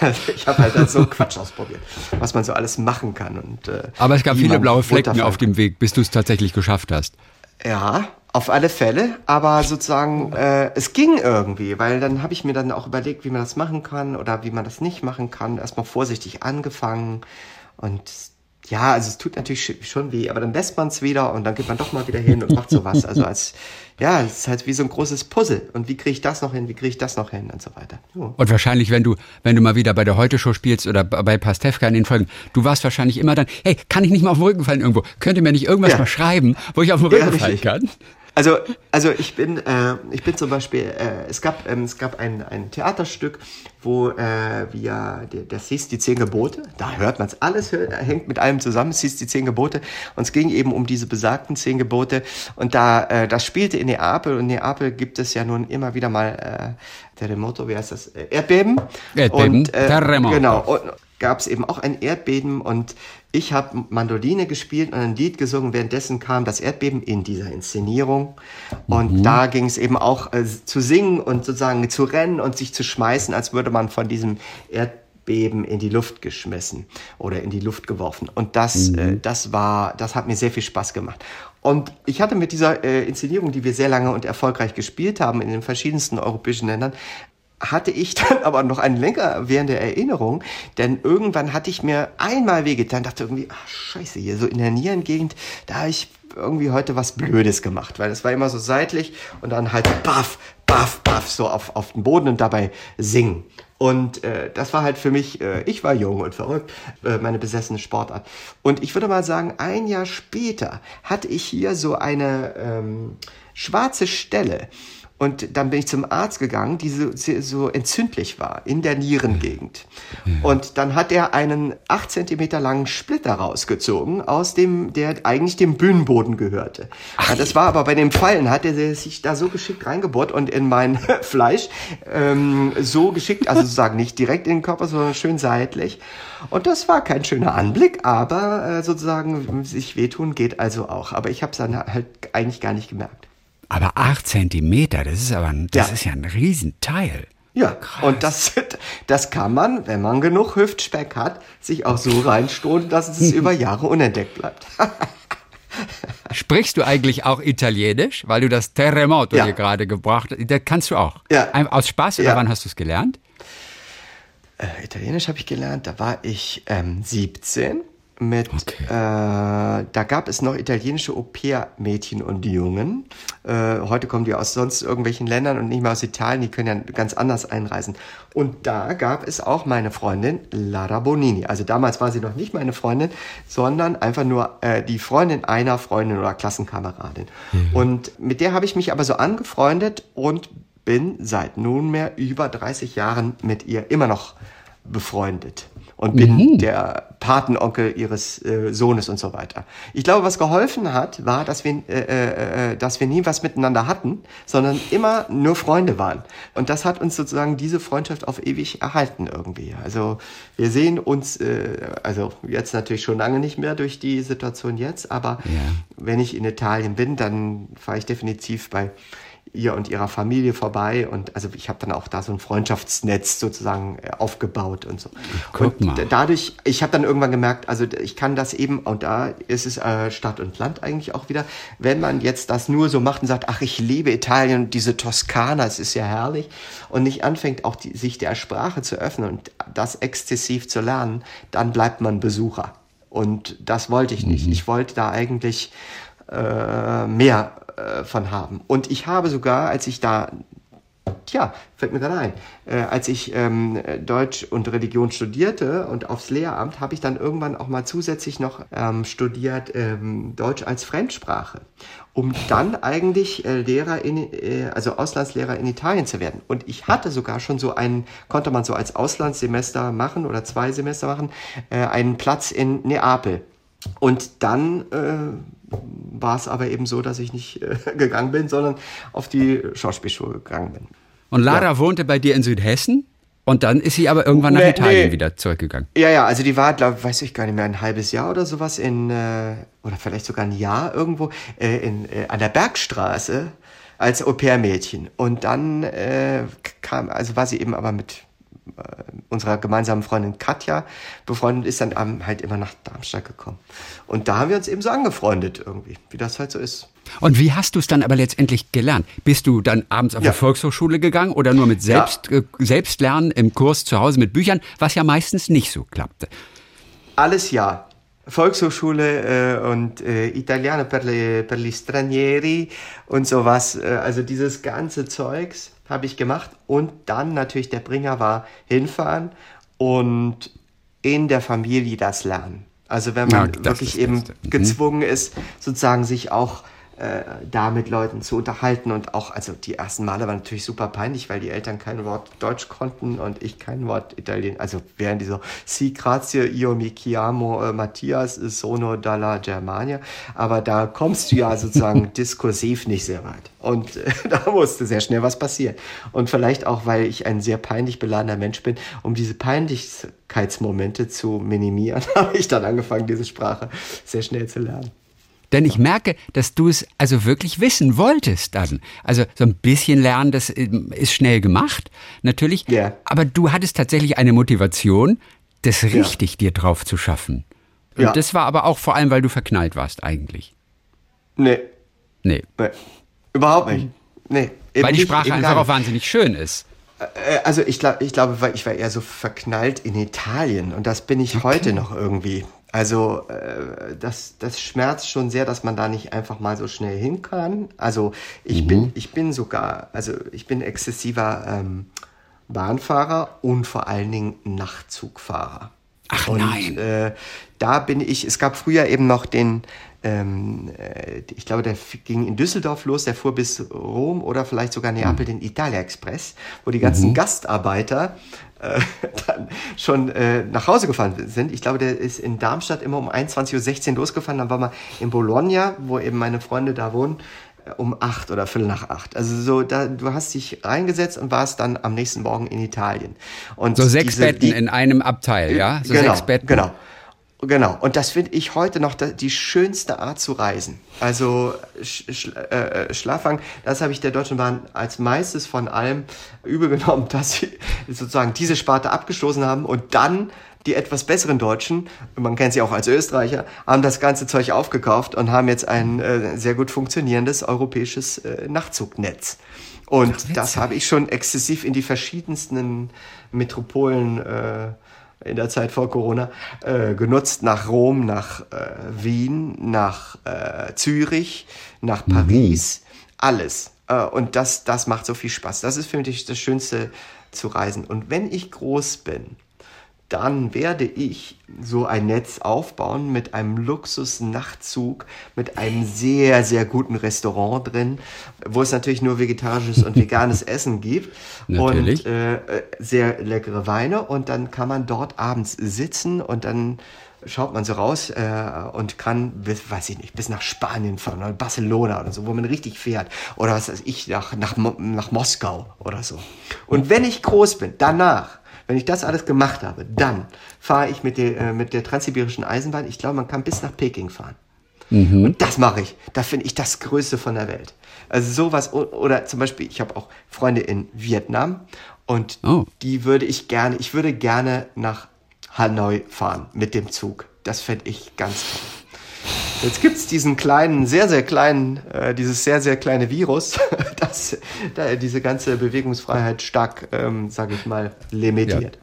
Also ich habe halt dann so einen Quatsch ausprobiert, was man so alles machen kann. Und, äh, Aber es gab viele blaue Flecken auf dem Weg, bis du es tatsächlich geschafft hast. Ja, auf alle Fälle, aber sozusagen, äh, es ging irgendwie, weil dann habe ich mir dann auch überlegt, wie man das machen kann oder wie man das nicht machen kann. Erstmal vorsichtig angefangen und ja, also es tut natürlich schon weh, aber dann lässt man es wieder und dann geht man doch mal wieder hin und macht sowas. Also als, ja, es ist halt wie so ein großes Puzzle. Und wie kriege ich das noch hin, wie kriege ich das noch hin und so weiter. Jo. Und wahrscheinlich, wenn du, wenn du mal wieder bei der Heute-Show spielst oder bei Pastewka in den Folgen, du warst wahrscheinlich immer dann, hey, kann ich nicht mal auf den Rücken fallen irgendwo? Könnt ihr mir nicht irgendwas ja. mal schreiben, wo ich auf den Rücken ja, fallen kann? Also, also ich bin, äh, ich bin zum Beispiel, äh, es gab, ähm, es gab ein, ein Theaterstück, wo äh, wir, das hieß die Zehn Gebote. Da hört man es, alles hängt mit allem zusammen. Es hieß die Zehn Gebote und es ging eben um diese besagten Zehn Gebote. Und da, äh, das spielte in Neapel und in Neapel gibt es ja nun immer wieder mal äh, Terremoto, wie heißt das? Erdbeben. Erdbeben. Und, äh, Terremoto. Genau. Und, gab es eben auch ein Erdbeben und ich habe Mandoline gespielt und ein Lied gesungen. Währenddessen kam das Erdbeben in dieser Inszenierung. Und mhm. da ging es eben auch äh, zu singen und sozusagen zu rennen und sich zu schmeißen, als würde man von diesem Erdbeben in die Luft geschmissen oder in die Luft geworfen. Und das, mhm. äh, das war, das hat mir sehr viel Spaß gemacht. Und ich hatte mit dieser äh, Inszenierung, die wir sehr lange und erfolgreich gespielt haben in den verschiedensten europäischen Ländern, hatte ich [laughs] dann aber noch eine länger währende Erinnerung, denn irgendwann hatte ich mir einmal wehgetan, dachte irgendwie, ach scheiße, hier so in der Nierengegend, da habe ich irgendwie heute was Blödes gemacht, weil es war immer so seitlich und dann halt baff, baff, baff, so auf, auf den Boden und dabei singen. Und äh, das war halt für mich, äh, ich war jung und verrückt, äh, meine besessene Sportart. Und ich würde mal sagen, ein Jahr später hatte ich hier so eine ähm, schwarze Stelle. Und dann bin ich zum Arzt gegangen, die so, so entzündlich war in der Nierengegend. Ja. Und dann hat er einen acht Zentimeter langen Splitter rausgezogen, aus dem, der eigentlich dem Bühnenboden gehörte. Ach, das war aber bei dem Fallen, hat er sich da so geschickt reingebohrt und in mein [laughs] Fleisch ähm, so geschickt, also sozusagen nicht direkt in den Körper, sondern schön seitlich. Und das war kein schöner Anblick, aber äh, sozusagen sich wehtun geht also auch. Aber ich habe es dann halt eigentlich gar nicht gemerkt. Aber acht Zentimeter, das ist aber das ja. ist ja ein Riesenteil. Ja, Krass. und das, das kann man, wenn man genug Hüftspeck hat, sich auch so reinstoßen, dass es [laughs] über Jahre unentdeckt bleibt. [laughs] Sprichst du eigentlich auch Italienisch? Weil du das Terremoto ja. hier gerade gebracht hast. Das kannst du auch. Ja. Aus Spaß oder ja. wann hast du es gelernt? Äh, Italienisch habe ich gelernt, da war ich ähm, 17 mit, okay. äh, da gab es noch italienische Au-pair-Mädchen und Jungen. Äh, heute kommen die aus sonst irgendwelchen Ländern und nicht mehr aus Italien, die können ja ganz anders einreisen. Und da gab es auch meine Freundin Lara Bonini. Also damals war sie noch nicht meine Freundin, sondern einfach nur äh, die Freundin einer Freundin oder Klassenkameradin. Mhm. Und mit der habe ich mich aber so angefreundet und bin seit nunmehr über 30 Jahren mit ihr immer noch befreundet und bin mhm. der Patenonkel ihres äh, Sohnes und so weiter. Ich glaube, was geholfen hat, war, dass wir, äh, äh, äh, dass wir nie was miteinander hatten, sondern immer nur Freunde waren. Und das hat uns sozusagen diese Freundschaft auf ewig erhalten irgendwie. Also wir sehen uns, äh, also jetzt natürlich schon lange nicht mehr durch die Situation jetzt, aber ja. wenn ich in Italien bin, dann fahre ich definitiv bei ihr und ihrer Familie vorbei und also ich habe dann auch da so ein Freundschaftsnetz sozusagen äh, aufgebaut und so. Guck und mal. dadurch, ich habe dann irgendwann gemerkt, also ich kann das eben und da ist es äh, Stadt und Land eigentlich auch wieder, wenn man jetzt das nur so macht und sagt, ach ich liebe Italien und diese Toskana, es ist ja herrlich und nicht anfängt auch die, sich der Sprache zu öffnen und das exzessiv zu lernen, dann bleibt man Besucher und das wollte ich nicht. Mhm. Ich wollte da eigentlich äh, mehr äh, von haben. Und ich habe sogar, als ich da, tja, fällt mir gerade ein, äh, als ich ähm, Deutsch und Religion studierte und aufs Lehramt, habe ich dann irgendwann auch mal zusätzlich noch ähm, studiert ähm, Deutsch als Fremdsprache, um dann eigentlich äh, Lehrer in, äh, also Auslandslehrer in Italien zu werden. Und ich hatte sogar schon so einen, konnte man so als Auslandssemester machen oder zwei Semester machen, äh, einen Platz in Neapel. Und dann äh, war es aber eben so, dass ich nicht äh, [laughs] gegangen bin, sondern auf die Schauspielschule gegangen bin. Und Lara ja. wohnte bei dir in Südhessen? Und dann ist sie aber irgendwann nach nee, Italien nee. wieder zurückgegangen. Ja, ja, also die war, glaube weiß ich gar nicht mehr, ein halbes Jahr oder sowas in, äh, oder vielleicht sogar ein Jahr irgendwo, äh, in, äh, an der Bergstraße als Au-pair-Mädchen. Und dann äh, kam, also war sie eben aber mit unserer gemeinsamen Freundin Katja befreundet, ist dann halt immer nach Darmstadt gekommen. Und da haben wir uns eben so angefreundet irgendwie, wie das halt so ist. Und wie hast du es dann aber letztendlich gelernt? Bist du dann abends auf ja. die Volkshochschule gegangen oder nur mit Selbst, ja. äh, Selbstlernen im Kurs zu Hause mit Büchern, was ja meistens nicht so klappte? Alles ja. Volkshochschule äh, und äh, Italiano per, le, per gli stranieri und sowas. Äh, also dieses ganze Zeugs habe ich gemacht. Und dann natürlich der Bringer war hinfahren und in der Familie das lernen. Also wenn man ja, wirklich eben mhm. gezwungen ist, sozusagen sich auch äh, da mit Leuten zu unterhalten. Und auch, also die ersten Male waren natürlich super peinlich, weil die Eltern kein Wort Deutsch konnten und ich kein Wort Italienisch, also während dieser Si grazie io mi chiamo äh, Mattias sono dalla Germania, aber da kommst du ja sozusagen [laughs] diskursiv nicht sehr weit. Und äh, [laughs] da musste sehr schnell was passieren. Und vielleicht auch, weil ich ein sehr peinlich beladener Mensch bin, um diese Peinlichkeitsmomente zu minimieren, [laughs] habe ich dann angefangen, diese Sprache sehr schnell zu lernen. Denn ich merke, dass du es also wirklich wissen wolltest dann. Also so ein bisschen lernen, das ähm, ist schnell gemacht, natürlich. Ja. Aber du hattest tatsächlich eine Motivation, das richtig dir drauf zu schaffen. Und Ja. das war aber auch vor allem, weil du verknallt warst eigentlich. Nee, Nee. nee. Überhaupt nicht. Nee. eben Weil die nicht, Sprache eben einfach auch wahnsinnig schön ist. Äh, Also ich, glaub, ich glaube, weil ich war eher so verknallt in Italien und das bin ich heute noch irgendwie. Also äh, das, das schmerzt schon sehr, dass man da nicht einfach mal so schnell hin kann. Also ich bin, ich bin sogar, also ich bin exzessiver ähm, Bahnfahrer und vor allen Dingen Nachtzugfahrer. Ach und, nein. Äh, da bin ich, es gab früher eben noch den, ähm, äh, ich glaube, der ging in Düsseldorf los, der fuhr bis Rom oder vielleicht sogar Neapel, den Italia Express, wo die ganzen Gastarbeiter äh, [laughs] dann schon äh, nach Hause gefahren sind. Ich glaube, der ist in Darmstadt immer um 21.16 Uhr losgefahren, dann war man in Bologna, wo eben meine Freunde da wohnen, äh, um acht oder viertel nach acht. Also so, da, du hast dich reingesetzt und warst dann am nächsten Morgen in Italien. Und So sechs diese- Betten die- in einem Abteil, ja? So genau, sechs Betten. Genau. Genau. Und das finde ich heute noch die schönste Art zu reisen. Also Sch Sch äh, Schlafwagen, das habe ich der Deutschen Bahn als meistes von allem übel genommen, [laughs] dass sie sozusagen diese Sparte abgestoßen haben und dann die etwas besseren Deutschen, man kennt sie auch als Österreicher, haben das ganze Zeug aufgekauft und haben jetzt ein äh, sehr gut funktionierendes europäisches äh, Nachzugnetz. Und das habe ich schon exzessiv in die verschiedensten Metropolen äh, in der Zeit vor Corona äh, genutzt, nach Rom, nach äh, Wien, nach äh, Zürich, nach Paris, alles. Äh, und das, das macht so viel Spaß. Das ist für mich das Schönste zu reisen. Und wenn ich groß bin, dann werde ich so ein Netz aufbauen mit einem Luxus-Nachtzug, mit einem sehr, sehr guten Restaurant drin, wo es natürlich nur vegetarisches und [laughs] veganes Essen gibt. Natürlich. Und äh, äh, sehr leckere Weine. Und dann kann man dort abends sitzen und dann schaut man so raus äh, und kann, bis, weiß ich nicht, bis nach Spanien fahren oder Barcelona oder so, wo man richtig fährt. Oder was weiß ich, nach, nach, nach Moskau oder so. Und wenn ich groß bin, danach, wenn ich das alles gemacht habe, dann fahre ich mit der, äh, mit der transsibirischen Eisenbahn. Ich glaube, man kann bis nach Peking fahren. Und das mache ich. Da finde ich das Größte von der Welt. Also sowas, oder zum Beispiel, ich habe auch Freunde in Vietnam und Oh. die würde ich gerne, ich würde gerne nach Hanoi fahren mit dem Zug. Das fände ich ganz toll. Jetzt gibt's diesen kleinen, sehr, sehr kleinen, äh, dieses sehr, sehr kleine Virus, [laughs] das da diese ganze Bewegungsfreiheit stark, ähm, sage ich mal, limitiert.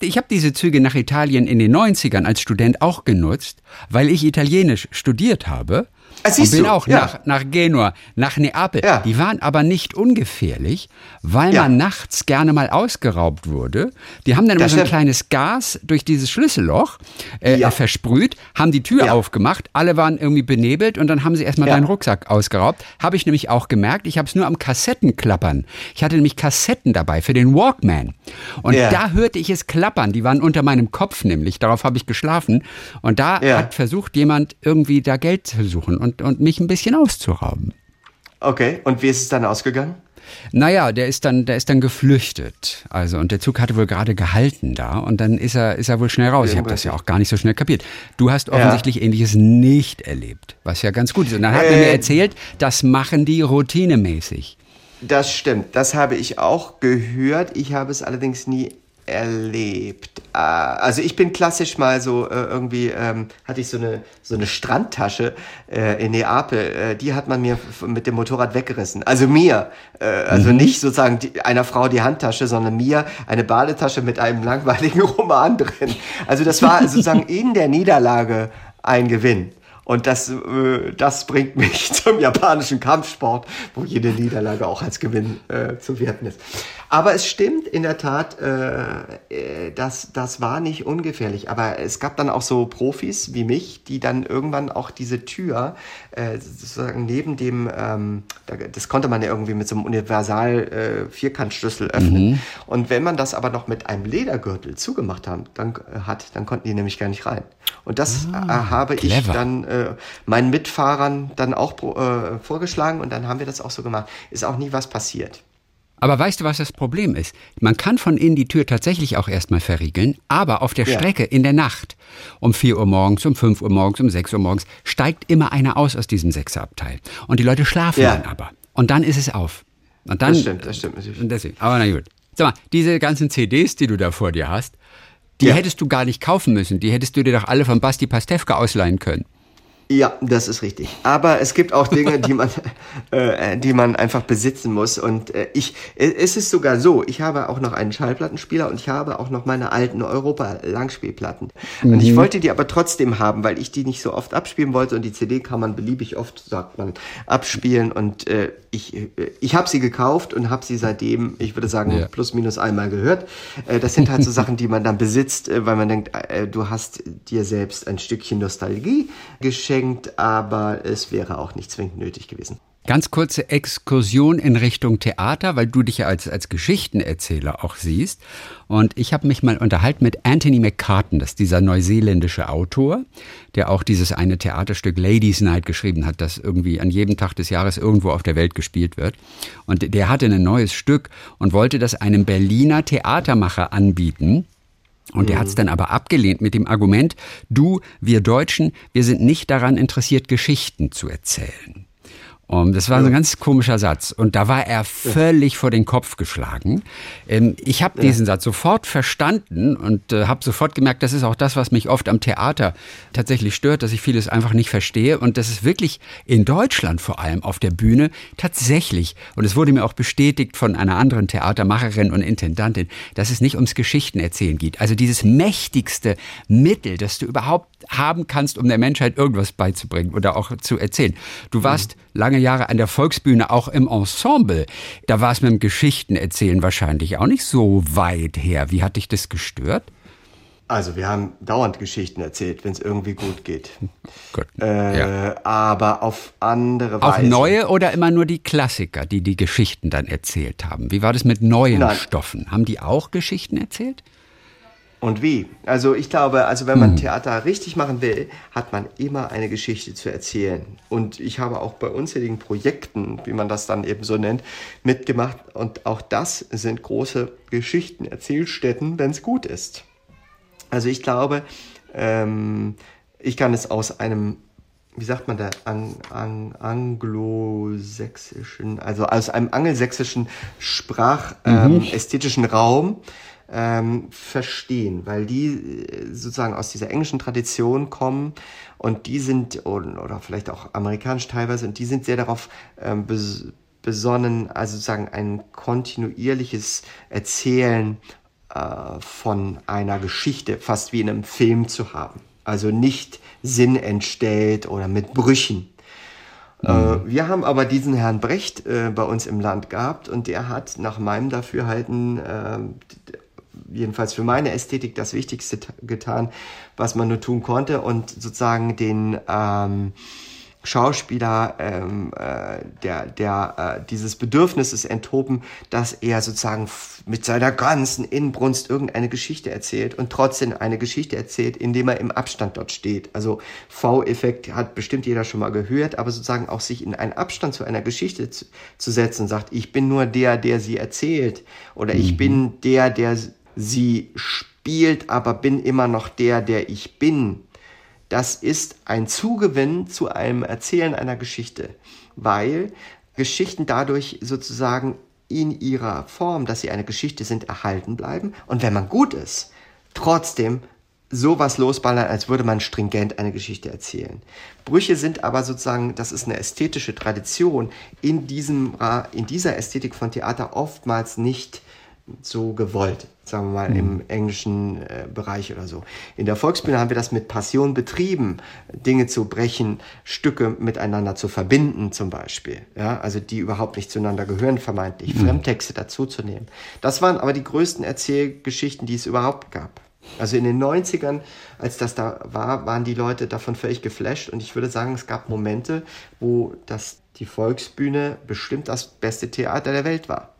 Ich habe diese Züge nach Italien in den 90ern als Student auch genutzt, weil ich Italienisch studiert habe. Ah, siehst und bin du, auch ja. nach, nach Genua, nach Neapel. Ja. Die waren aber nicht ungefährlich, weil Ja. man nachts gerne mal ausgeraubt wurde. Die haben dann immer so ein kleines Gas durch dieses Schlüsselloch äh, versprüht, haben die Tür aufgemacht, alle waren irgendwie benebelt und dann haben sie erstmal Ja. deinen Rucksack ausgeraubt. Habe ich nämlich auch gemerkt, ich habe es nur am Kassettenklappern. Ich hatte nämlich Kassetten dabei für den Walkman. Und da hörte ich es klappern. Die waren unter meinem Kopf nämlich. Darauf habe ich geschlafen. Und da hat versucht jemand irgendwie da Geld zu suchen und, und mich ein bisschen auszurauben. Okay, und wie ist es dann ausgegangen? Naja, der ist dann, der ist dann geflüchtet. Also, und der Zug hatte wohl gerade gehalten da und dann ist er, ist er wohl schnell raus. Ich habe das ja auch gar nicht so schnell kapiert. Du hast offensichtlich ähnliches nicht erlebt, was ja ganz gut ist. Und dann hat er mir Äh, erzählt, das machen die routinemäßig. Das stimmt, das habe ich auch gehört. Ich habe es allerdings nie erlebt. Äh, Also ich bin klassisch mal so äh, irgendwie ähm, hatte ich so eine so eine Strandtasche äh, in Neapel. Äh, die hat man mir mit dem Motorrad weggerissen. Also mir, äh, also nicht sozusagen die, einer Frau die Handtasche, sondern mir eine Badetasche mit einem langweiligen [laughs] Roman drin. Also das war sozusagen [laughs] in der Niederlage ein Gewinn. Und das, äh, das bringt mich [laughs] zum japanischen Kampfsport, wo jede Niederlage auch als Gewinn äh, zu werten ist. Aber es stimmt in der Tat, äh, äh, das, das war nicht ungefährlich. Aber es gab dann auch so Profis wie mich, die dann irgendwann auch diese Tür äh, sozusagen neben dem, ähm, das konnte man ja irgendwie mit so einem Universal äh, Vierkantschlüssel öffnen. Mhm. Und wenn man das aber noch mit einem Ledergürtel zugemacht haben, dann, äh, hat, dann konnten die nämlich gar nicht rein. Und das ah, äh, habe clever. ich dann äh, meinen Mitfahrern dann auch äh, vorgeschlagen und dann haben wir das auch so gemacht. Ist auch nie was passiert. Aber weißt du, was das Problem ist? Man kann von innen die Tür tatsächlich auch erstmal verriegeln, aber auf der ja. Strecke in der Nacht, um 4 Uhr morgens, um 5 Uhr morgens, um 6 Uhr morgens, steigt immer einer aus aus diesem Sechserabteil. Und die Leute schlafen ja. dann aber. Und dann ist es auf. Und dann, das stimmt, das stimmt natürlich. Und deswegen. Aber na gut. Sag mal, diese ganzen CDs, die du da vor dir hast, die ja. hättest du gar nicht kaufen müssen. Die hättest du dir doch alle von Basti Pastewka ausleihen können. Ja, das ist richtig. Aber es gibt auch Dinge, die man, [laughs] äh, die man einfach besitzen muss. Und äh, ich, es ist sogar so, ich habe auch noch einen Schallplattenspieler und ich habe auch noch meine alten Europa-Langspielplatten. Mhm. Und ich mhm. wollte die aber trotzdem haben, weil ich die nicht so oft abspielen wollte. Und die CD kann man beliebig oft, sagt man, abspielen. Und äh, ich, äh, ich habe sie gekauft und habe sie seitdem, ich würde sagen, ja. plus minus einmal gehört. Äh, das sind halt so Sachen, die man dann besitzt, äh, weil man denkt, äh, du hast dir selbst ein Stückchen Nostalgie geschenkt geschenkt, aber es wäre auch nicht zwingend nötig gewesen. Ganz kurze Exkursion in Richtung Theater, weil du dich ja als, als Geschichtenerzähler auch siehst. Und ich habe mich mal unterhalten mit Anthony McCartan, das ist dieser neuseeländische Autor, der auch dieses eine Theaterstück Ladies Night geschrieben hat, das irgendwie an jedem Tag des Jahres irgendwo auf der Welt gespielt wird. Und der hatte ein neues Stück und wollte das einem Berliner Theatermacher anbieten. Und er hat es dann aber abgelehnt mit dem Argument, du, wir Deutschen, wir sind nicht daran interessiert, Geschichten zu erzählen. Und das war ja. ein ganz komischer Satz. Und da war er völlig vor den Kopf geschlagen. Ähm, ich habe diesen. Satz sofort verstanden und äh, habe sofort gemerkt, das ist auch das, was mich oft am Theater tatsächlich stört, dass ich vieles einfach nicht verstehe. Und das ist wirklich in Deutschland vor allem auf der Bühne tatsächlich, und es wurde mir auch bestätigt von einer anderen Theatermacherin und Intendantin, dass es nicht ums Geschichtenerzählen geht. Also dieses mächtigste Mittel, das du überhaupt haben kannst, um der Menschheit irgendwas beizubringen oder auch zu erzählen. Du warst mhm lange Jahre an der Volksbühne, auch im Ensemble. Da war es mit dem Geschichtenerzählen wahrscheinlich auch nicht so weit her. Wie hat dich das gestört? Also wir haben dauernd Geschichten erzählt, wenn es irgendwie gut geht. [laughs] Gut. Äh, ja. Aber auf andere Weise. Auf neue oder immer nur die Klassiker, die die Geschichten dann erzählt haben? Wie war das mit neuen Nein. Stoffen? Haben die auch Geschichten erzählt? Und wie? Also ich glaube, also wenn man mhm. Theater richtig machen will, hat man immer eine Geschichte zu erzählen. Und ich habe auch bei unzähligen Projekten, wie man das dann eben so nennt, mitgemacht. Und auch das sind große Geschichten, Erzählstätten, wenn es gut ist. Also ich glaube, ähm, ich kann es aus einem, wie sagt man da, an, an, anglosächsischen, also aus einem angelsächsischen sprachästhetischen ähm, mhm. Raum ähm, verstehen, weil die äh, sozusagen aus dieser englischen Tradition kommen und die sind, oder, vielleicht auch amerikanisch teilweise, und die sind sehr darauf ähm, bes besonnen, also sozusagen ein kontinuierliches Erzählen äh, von einer Geschichte, fast wie in einem Film zu haben. Also nicht Sinn entstellt oder mit Brüchen. Äh, mhm. wir haben aber diesen Herrn Brecht äh, bei uns im Land gehabt und der hat nach meinem Dafürhalten äh, jedenfalls für meine Ästhetik das Wichtigste getan, was man nur tun konnte und sozusagen den ähm, Schauspieler ähm, äh, der, der äh, dieses Bedürfnisses enthoben, dass er sozusagen mit seiner ganzen Inbrunst irgendeine Geschichte erzählt und trotzdem eine Geschichte erzählt, indem er im Abstand dort steht. Also V-Effekt hat bestimmt jeder schon mal gehört, aber sozusagen auch sich in einen Abstand zu einer Geschichte zu, zu setzen und sagt, ich bin nur der, der sie erzählt oder mhm. ich bin der, der sie spielt, aber bin immer noch der, der ich bin. Das ist ein Zugewinn zu einem Erzählen einer Geschichte, weil Geschichten dadurch sozusagen in ihrer Form, dass sie eine Geschichte sind, erhalten bleiben. Und wenn man gut ist, trotzdem sowas losballern, als würde man stringent eine Geschichte erzählen. Brüche sind aber sozusagen, das ist eine ästhetische Tradition, in, diesem, in dieser Ästhetik von Theater oftmals nicht so gewollt, sagen wir mal, im englischen äh, Bereich oder so. In der Volksbühne haben wir das mit Passion betrieben, Dinge zu brechen, Stücke miteinander zu verbinden zum Beispiel. Ja, also die überhaupt nicht zueinander gehören, vermeintlich, mhm. Fremdtexte dazuzunehmen. Das waren aber die größten Erzählgeschichten, die es überhaupt gab. Also in den 90ern, als das da war, waren die Leute davon völlig geflasht und ich würde sagen, es gab Momente, wo das die Volksbühne bestimmt das beste Theater der Welt war.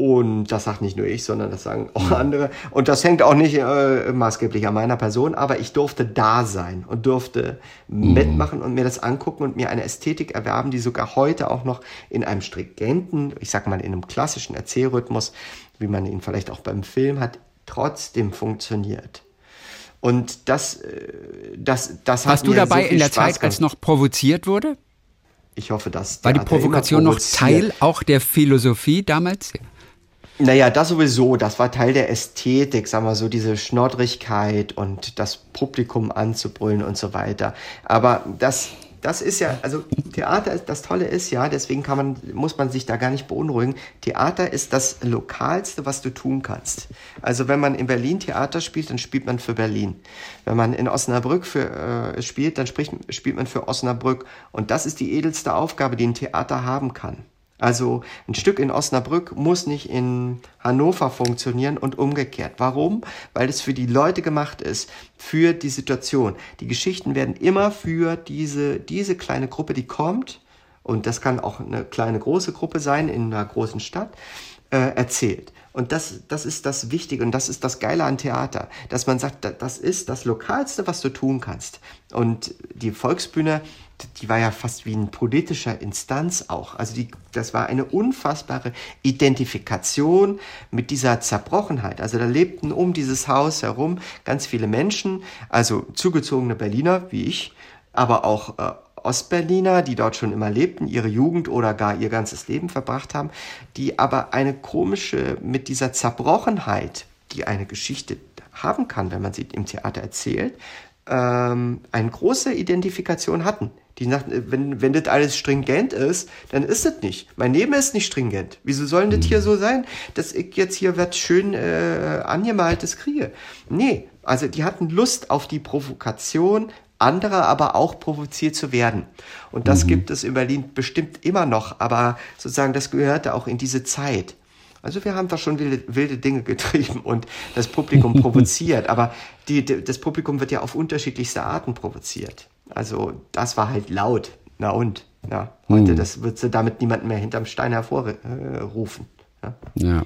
Und das sagt nicht nur ich, sondern das sagen auch [laughs] andere. Und das hängt auch nicht äh, maßgeblich an meiner Person, aber ich durfte da sein und durfte mhm. mitmachen und mir das angucken und mir eine Ästhetik erwerben, die sogar heute auch noch in einem stringenten, ich sag mal in einem klassischen Erzählrhythmus, wie man ihn vielleicht auch beim Film hat, trotzdem funktioniert. Und das, äh, das, das Warst du dabei so in der Spaß Zeit, als noch provoziert wurde? Ich hoffe, dass. War die Provokation noch Teil auch der Philosophie damals? Naja, das sowieso, das war Teil der Ästhetik, sagen wir so, diese Schnoddrigkeit und das Publikum anzubrüllen und so weiter. Aber das, das ist ja, also Theater, das Tolle ist ja, deswegen kann man, muss man sich da gar nicht beunruhigen. Theater ist das Lokalste, was du tun kannst. Also wenn man in Berlin Theater spielt, dann spielt man für Berlin. Wenn man in Osnabrück für, äh, spielt, dann spricht, spielt man für Osnabrück. Und das ist die edelste Aufgabe, die ein Theater haben kann. Also ein Stück in Osnabrück muss nicht in Hannover funktionieren und umgekehrt. Warum? Weil es für die Leute gemacht ist, für die Situation. Die Geschichten werden immer für diese, diese kleine Gruppe, die kommt, und das kann auch eine kleine große Gruppe sein in einer großen Stadt, äh, erzählt. Und das, das ist das Wichtige und das ist das Geile an Theater, dass man sagt, das ist das Lokalste, was du tun kannst. Und die Volksbühne die war ja fast wie ein politischer Instanz auch. Also die, das war eine unfassbare Identifikation mit dieser Zerbrochenheit. Also da lebten um dieses Haus herum ganz viele Menschen, also zugezogene Berliner wie ich, aber auch äh, Ostberliner, die dort schon immer lebten, ihre Jugend oder gar ihr ganzes Leben verbracht haben, die aber eine komische, mit dieser Zerbrochenheit, die eine Geschichte haben kann, wenn man sie im Theater erzählt, ähm, eine große Identifikation hatten. Die sagten, wenn, wenn das alles stringent ist, dann ist es nicht. Mein Leben ist nicht stringent. Wieso soll das hier so sein, dass ich jetzt hier was schön äh, angemaltes kriege? Nee, also die hatten Lust auf die Provokation, anderer aber auch provoziert zu werden. Und das mhm. gibt es in Berlin bestimmt immer noch, aber sozusagen das gehörte auch in diese Zeit. Also wir haben da schon wilde, wilde Dinge [laughs] getrieben und das Publikum [laughs] provoziert, aber die, das Publikum wird ja auf unterschiedlichste Arten provoziert. Also das war halt laut. Na und? Ja, heute, hm. das wird sie damit niemanden mehr hinterm Stein hervorrufen. Ja. ja.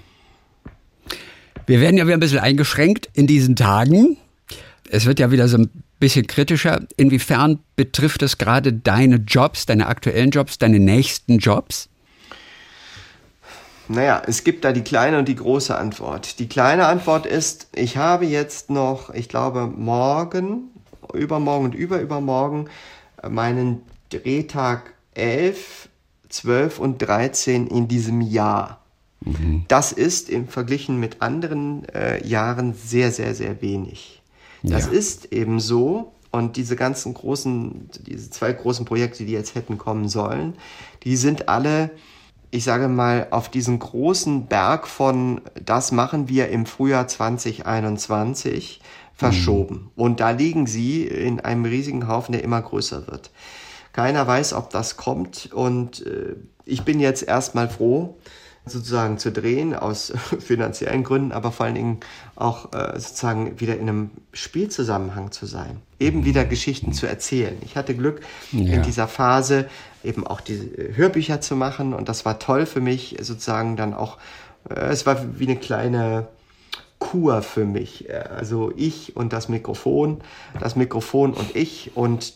Wir werden ja wieder ein bisschen eingeschränkt in diesen Tagen. Es wird ja wieder so ein bisschen kritischer. Inwiefern betrifft es gerade deine Jobs, deine aktuellen Jobs, deine nächsten Jobs? Naja, es gibt da die kleine und die große Antwort. Die kleine Antwort ist, ich habe jetzt noch, ich glaube, morgen übermorgen und überübermorgen meinen Drehtag 11, 12 und 13 in diesem Jahr. Mhm. Das ist im Verglichen mit anderen äh, Jahren sehr, sehr, sehr wenig. Das ja. ist eben so. Und diese ganzen großen, diese zwei großen Projekte, die jetzt hätten kommen sollen, die sind alle, ich sage mal, auf diesen großen Berg von, das machen wir im Frühjahr 2021 verschoben. Und da liegen sie in einem riesigen Haufen, der immer größer wird. Keiner weiß, ob das kommt. Und äh, ich bin jetzt erstmal froh, sozusagen zu drehen, aus [laughs] finanziellen Gründen, aber vor allen Dingen auch äh, sozusagen wieder in einem Spielzusammenhang zu sein. Eben mhm. wieder Geschichten zu erzählen. Ich hatte Glück, ja. in dieser Phase eben auch die Hörbücher zu machen und das war toll für mich, sozusagen dann auch, äh, es war wie eine kleine Kur für mich. Also ich und das Mikrofon, das Mikrofon und ich und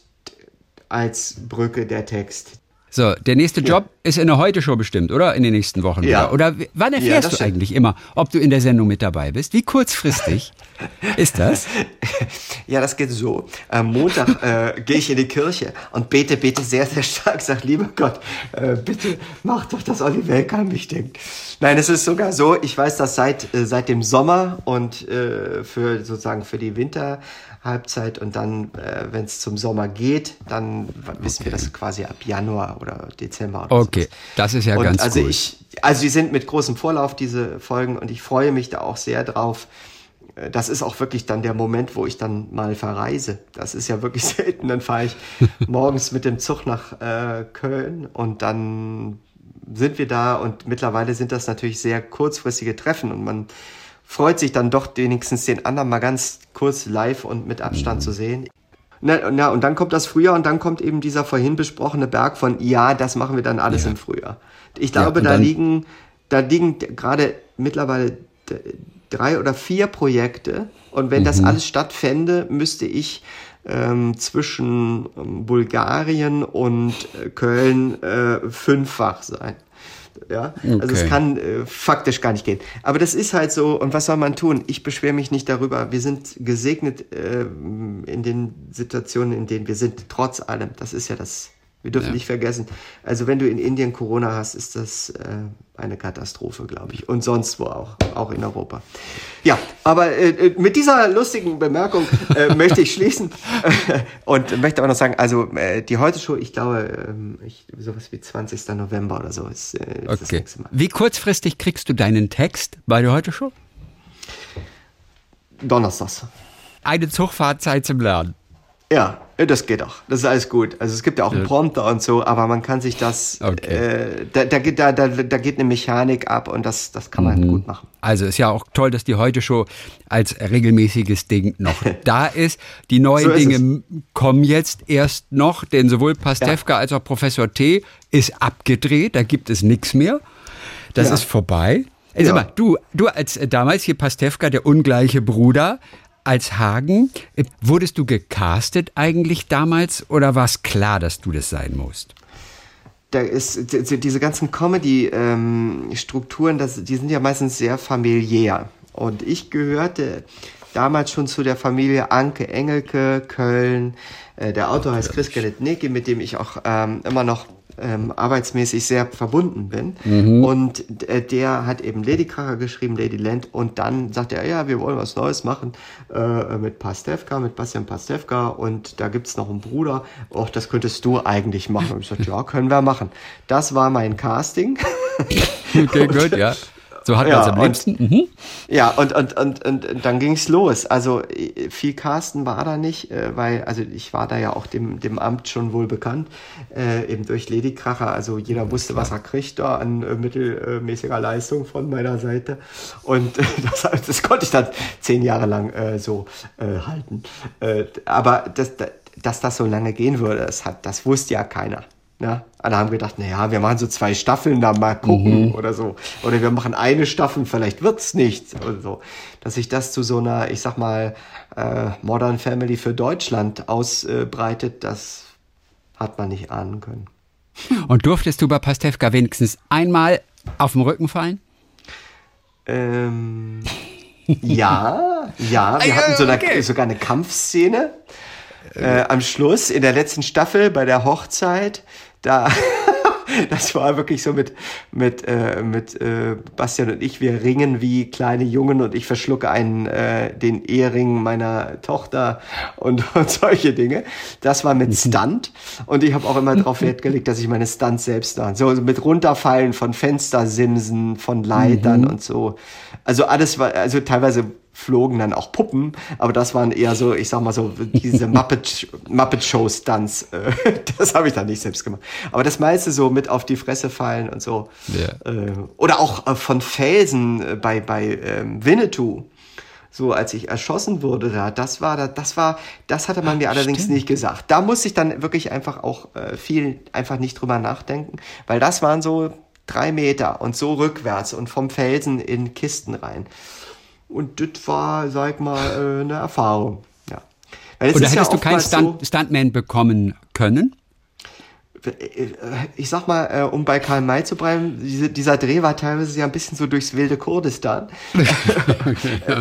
als Brücke der Text. So, der nächste Job ja. ist in der Heute-Show bestimmt, oder? In den nächsten Wochen. Ja. Oder, oder wann erfährst ja, du eigentlich immer, ob du in der Sendung mit dabei bist? Wie kurzfristig [laughs] ist das? Ja, das geht so. Am Montag äh, gehe ich in die Kirche und bete, bete sehr, sehr stark. Sag, lieber Gott, äh, bitte mach doch, dass Olli Welk an mich denkt. Nein, es ist sogar so, ich weiß das seit, äh, seit dem Sommer und äh, für sozusagen für die Winter Halbzeit und dann, äh, wenn es zum Sommer geht, dann wissen wir das quasi ab Januar November oder Dezember. Oder okay, sowas. das ist ja und ganz also cool. Ich, also die sind mit großem Vorlauf, diese Folgen, und ich freue mich da auch sehr drauf. Äh, das ist auch wirklich dann der Moment, wo ich dann mal verreise. Das ist ja wirklich [laughs] selten. Dann fahre ich [laughs] morgens mit dem Zug nach äh, Köln und dann sind wir da und mittlerweile sind das natürlich sehr kurzfristige Treffen und man freut sich dann doch wenigstens den anderen mal ganz kurz live und mit Abstand zu sehen. Na, na, und dann kommt das Frühjahr und dann kommt eben dieser vorhin besprochene Berg von, ja, das machen wir dann alles ja. im Frühjahr. Ich glaube, ja, da liegen, da liegen gerade mittlerweile drei oder vier Projekte und wenn mhm. das alles stattfände, müsste ich ähm, zwischen ähm, Bulgarien und äh, Köln äh, fünffach sein. Ja, okay. also es kann äh, faktisch gar nicht gehen. Aber das ist halt so. Und was soll man tun? Ich beschwere mich nicht darüber. Wir sind gesegnet äh, in den Situationen, in denen wir sind, trotz allem. Das ist ja das wir dürfen ja. nicht vergessen, also wenn du in Indien Corona hast, ist das äh, eine Katastrophe, glaube ich. Und sonst wo auch, auch in Europa. Ja, aber äh, äh mit dieser lustigen Bemerkung äh, [laughs] möchte ich schließen und möchte aber noch sagen, also äh, die Heute-Show, ich glaube, äh, ich, sowas wie 20. November oder so ist, äh, ist okay. das nächste Mal. Wie kurzfristig kriegst du deinen Text bei der Heute-Show? Donnerstags. Eine Zugfahrzeit zum Lernen. Ja, das geht auch. Das ist alles gut. Also es gibt ja auch einen Prompter und so, aber man kann sich das, okay. äh, da, da, geht, da, da, da geht eine Mechanik ab und das, das kann man mhm. gut machen. Also ist ja auch toll, dass die heute Show als regelmäßiges Ding noch [laughs] da ist. Die neuen so Dinge es. kommen jetzt erst noch, denn sowohl Pastewka ja. als auch Professor T ist abgedreht, da gibt es nichts mehr. Das ja. ist vorbei. Also ja. mal, du, du als äh, damals hier Pastewka, der ungleiche Bruder, als Hagen. Äh, wurdest du gecastet eigentlich damals oder war es klar, dass du das sein musst? Da ist diese ganzen Comedy-Strukturen, die sind ja meistens sehr familiär. Und ich gehörte damals schon zu der Familie Anke Engelke, Köln. Äh, der Autor heißt Chris Galetnicki, mit dem ich auch ähm, immer noch ähm, arbeitsmäßig sehr verbunden bin. Mhm. Und äh, der hat eben Lady Kracher geschrieben, Lady Land, und dann sagt er, ja, wir wollen was Neues machen äh, mit Pastewka, mit Bastian Pastewka, und da gibt's noch einen Bruder, auch das könntest du eigentlich machen. Und ich sagte, ja, können wir machen. Das war mein Casting. [laughs] okay, gut, ja. So hat man es am liebsten. Und, mhm. Ja, und, und, und, und, dann ging's los. Also viel Carsten war da nicht, äh, weil, also ich war da ja auch dem, dem Amt schon wohl bekannt, äh, eben durch Ledikracher. Also jeder wusste, was er kriegt da an äh, mittelmäßiger Leistung von meiner Seite. Und äh, [laughs] das, das konnte ich dann zehn Jahre lang äh, so äh, halten. Äh, aber das, dass das so lange gehen würde, das, hat, das wusste ja keiner. Ja, alle haben gedacht, naja, wir machen so zwei Staffeln, da mal gucken mhm. oder so. Oder wir machen eine Staffel, vielleicht wird's nichts oder so. Dass sich das zu so einer, ich sag mal, äh, Modern Family für Deutschland ausbreitet, das hat man nicht ahnen können. Und durftest du bei Pastewka wenigstens einmal auf den Rücken fallen? Ähm, [laughs] ja, ja, wir hatten so eine, okay. sogar eine Kampfszene äh, am Schluss in der letzten Staffel bei der Hochzeit da, [laughs] das war wirklich so mit, mit, äh, mit äh, Bastian und ich, wir ringen wie kleine Jungen und ich verschlucke einen, äh, den Ehering meiner Tochter und, [laughs] und solche Dinge. Das war mit. Stunt und ich habe auch immer darauf Wert gelegt, dass ich meine Stunts selbst da, so mit runterfallen von Fenstersimsen, von Leitern mhm. und so. Also alles war, also teilweise flogen dann auch Puppen, aber das waren eher so, ich sag mal so, diese [laughs] Muppet, Muppet Show Stunts. Äh, [laughs] das habe ich dann nicht selbst gemacht. Aber das meiste so mit auf die Fresse fallen und so. Ja. Äh, oder auch äh, von Felsen bei, bei ähm, Winnetou. So, als ich erschossen wurde da, das war, das war, das hatte man mir allerdings Stimmt. nicht gesagt. Da musste ich dann wirklich einfach auch viel einfach nicht drüber nachdenken, weil das waren so drei Meter und so rückwärts und vom Felsen in Kisten rein. Und das war, sag mal, äh, eine Erfahrung. Ja. Weil Oder hättest ja du keinen Stunt, so, Stuntman bekommen können? Ich sag mal, äh, um bei Karl May zu bleiben, diese, dieser Dreh war teilweise ja ein bisschen so durchs wilde Kurdistan. [laughs]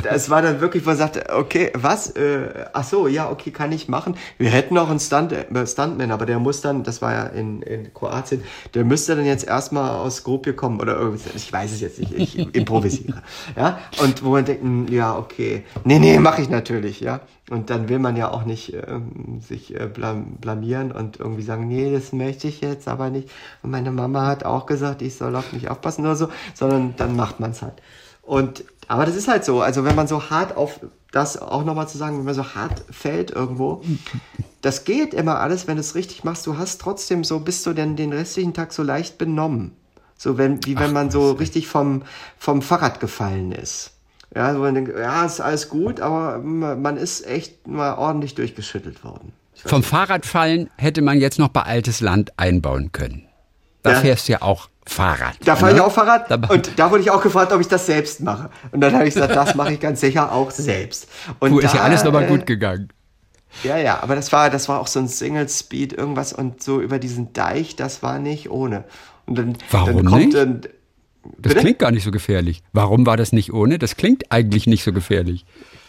Es war dann wirklich, wo man sagte, okay, was? Äh, ach so, ja, okay, kann ich machen. Wir hätten noch einen Stunt, äh, Stuntman, aber der muss dann, das war ja in, in Kroatien, der müsste dann jetzt erstmal aus Skopje kommen oder irgendwie, ich weiß es jetzt nicht, ich improvisiere. ja, und wo man denkt, hm, ja, okay, nee, nee, mache ich natürlich, ja. Und dann will man ja auch nicht ähm, sich äh, blamieren und irgendwie sagen, nee, das möchte ich jetzt aber nicht. Und meine Mama hat auch gesagt, ich soll auf mich aufpassen oder so, sondern dann macht man es halt. Und, aber das ist halt so. Also wenn man so hart auf das auch nochmal zu sagen, wenn man so hart fällt irgendwo, das geht immer alles, wenn du es richtig machst. Du hast trotzdem so, bist du denn den restlichen Tag so leicht benommen. So wenn, wie wenn Ach, man so richtig vom, vom Fahrrad gefallen ist. Ja, so man denkt, ja, ist alles gut, aber man ist echt mal ordentlich durchgeschüttelt worden. Vom nicht. Fahrradfallen hätte man jetzt noch bei Altes Land einbauen können. Da ja. fährst du ja auch Fahrrad. Da fahre ne? ich auch Fahrrad und da wurde ich auch gefragt, ob ich das selbst mache. Und dann habe ich gesagt, das mache ich ganz sicher auch selbst. Und du, ist da, ja alles nochmal gut gegangen. Ja, ja, aber das war, das war auch so ein Single Speed irgendwas und so über diesen Deich, das war nicht ohne. Und dann, Warum dann kommt nicht? Dann, das klingt gar nicht so gefährlich. Warum war das nicht ohne? Das klingt eigentlich nicht so gefährlich.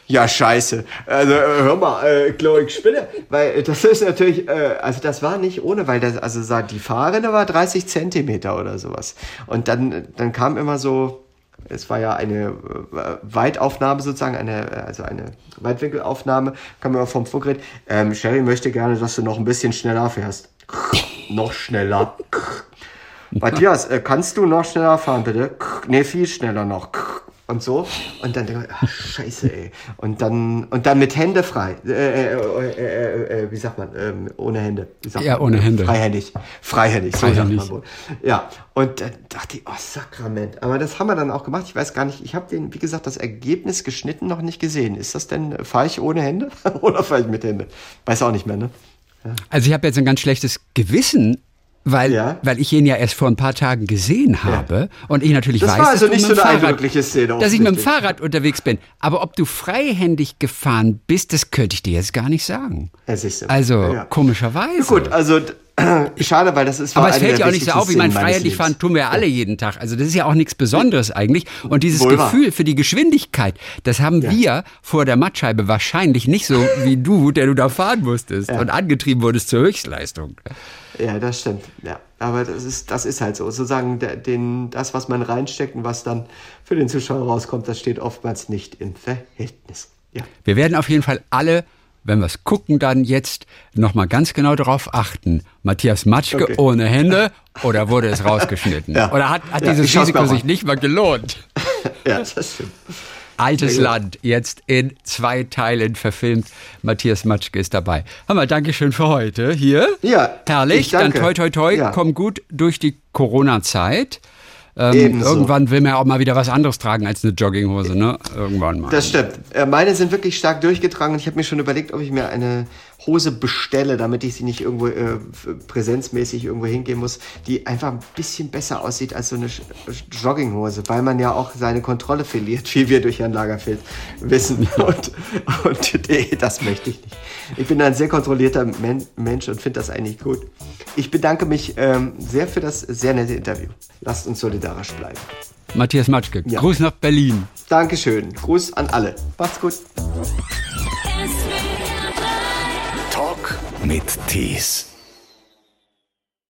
Ja, scheiße. Also äh, hör mal, äh, Chloe, ich spinne. Weil das ist natürlich, äh, also das war nicht ohne, weil das, also die Fahrrinne war 30 Zentimeter oder sowas. Und dann, dann kam immer so, es war ja eine äh, Weitaufnahme sozusagen, eine, also eine Weitwinkelaufnahme, kam immer vom Funkgerät. Ähm, Sherry möchte gerne, dass du noch ein bisschen schneller fährst. noch schneller. Matthias, äh, kannst du noch schneller fahren, bitte? Nee, viel schneller noch und so. Und dann denke ich, ach, scheiße, ey. Und dann, und dann mit Hände frei. Äh, äh, äh, äh wie sagt man? Ähm, ohne Hände. ja, man? ohne Hände. Freihändig. Freihändig, so Freihändig. wohl. Ja, und dann dachte ich, oh, Sakrament. Aber das haben wir dann auch gemacht. Ich weiß gar nicht, ich habe den, wie gesagt, das Ergebnis geschnitten noch nicht gesehen. Ist das denn, fahre ich ohne Hände [laughs] oder fahre ich mit Hände? Weiß auch nicht mehr, ne? Ja. Also ich habe jetzt ein ganz schlechtes Gewissen, weil, ja? weil ich ihn ja erst vor ein paar Tagen gesehen habe ja. und ich natürlich das weiß, war also dass, nicht so eine Fahrrad, eindrückliche Szene, dass ich mit dem Fahrrad unterwegs bin. Aber ob du freihändig gefahren bist, das könnte ich dir jetzt gar nicht sagen. Also ja. komischerweise. Gut, also Schade, weil das ist. Aber es fällt ja auch nicht so auf. Ich meine, freihändig fahren tun wir ja alle jeden Tag. Also das ist ja auch nichts Besonderes eigentlich. Und dieses Wohl Gefühl war. für die Geschwindigkeit, das haben ja. wir vor der Mattscheibe wahrscheinlich nicht so wie du, der du da fahren musstest ja. und angetrieben wurdest zur Höchstleistung. Ja, das stimmt. Ja, aber das ist, das ist halt so. Sozusagen der, den, das, was man reinsteckt und was dann für den Zuschauer rauskommt, das steht oftmals nicht im Verhältnis. Ja. Wir werden auf jeden Fall alle wenn wir es gucken, dann jetzt nochmal ganz genau darauf achten. Matthias Matschke okay. ohne Hände oder wurde es rausgeschnitten? [laughs] ja. Oder hat, hat ja, dieses Risiko sich nicht mal gelohnt? [laughs] ja, das stimmt. Altes Land, jetzt in zwei Teilen verfilmt. Matthias Matschke ist dabei. Hammer, Dankeschön für heute hier. Ja. Herrlich. Dann toi, toi, toi. Komm gut durch die Corona-Zeit. Ähm, irgendwann will man ja auch mal wieder was anderes tragen als eine Jogginghose, ne? Irgendwann mal. Das stimmt. Äh, meine sind wirklich stark durchgetragen und ich habe mir schon überlegt, ob ich mir eine Hose bestelle, damit ich sie nicht irgendwo äh, präsenzmäßig irgendwo hingehen muss, die einfach ein bisschen besser aussieht als so eine Jogginghose, weil man ja auch seine Kontrolle verliert, [laughs] wie wir durch Herrn Lagerfeld wissen. Und, und nee, das möchte ich nicht. Ich bin ein sehr kontrollierter Men Mensch und finde das eigentlich gut. Ich bedanke mich ähm, sehr für das sehr nette Interview. Lasst uns solidarisch bleiben. Matthias Matschke, ja. Gruß nach Berlin. Dankeschön. Gruß an alle. Macht's gut. Mit Tees.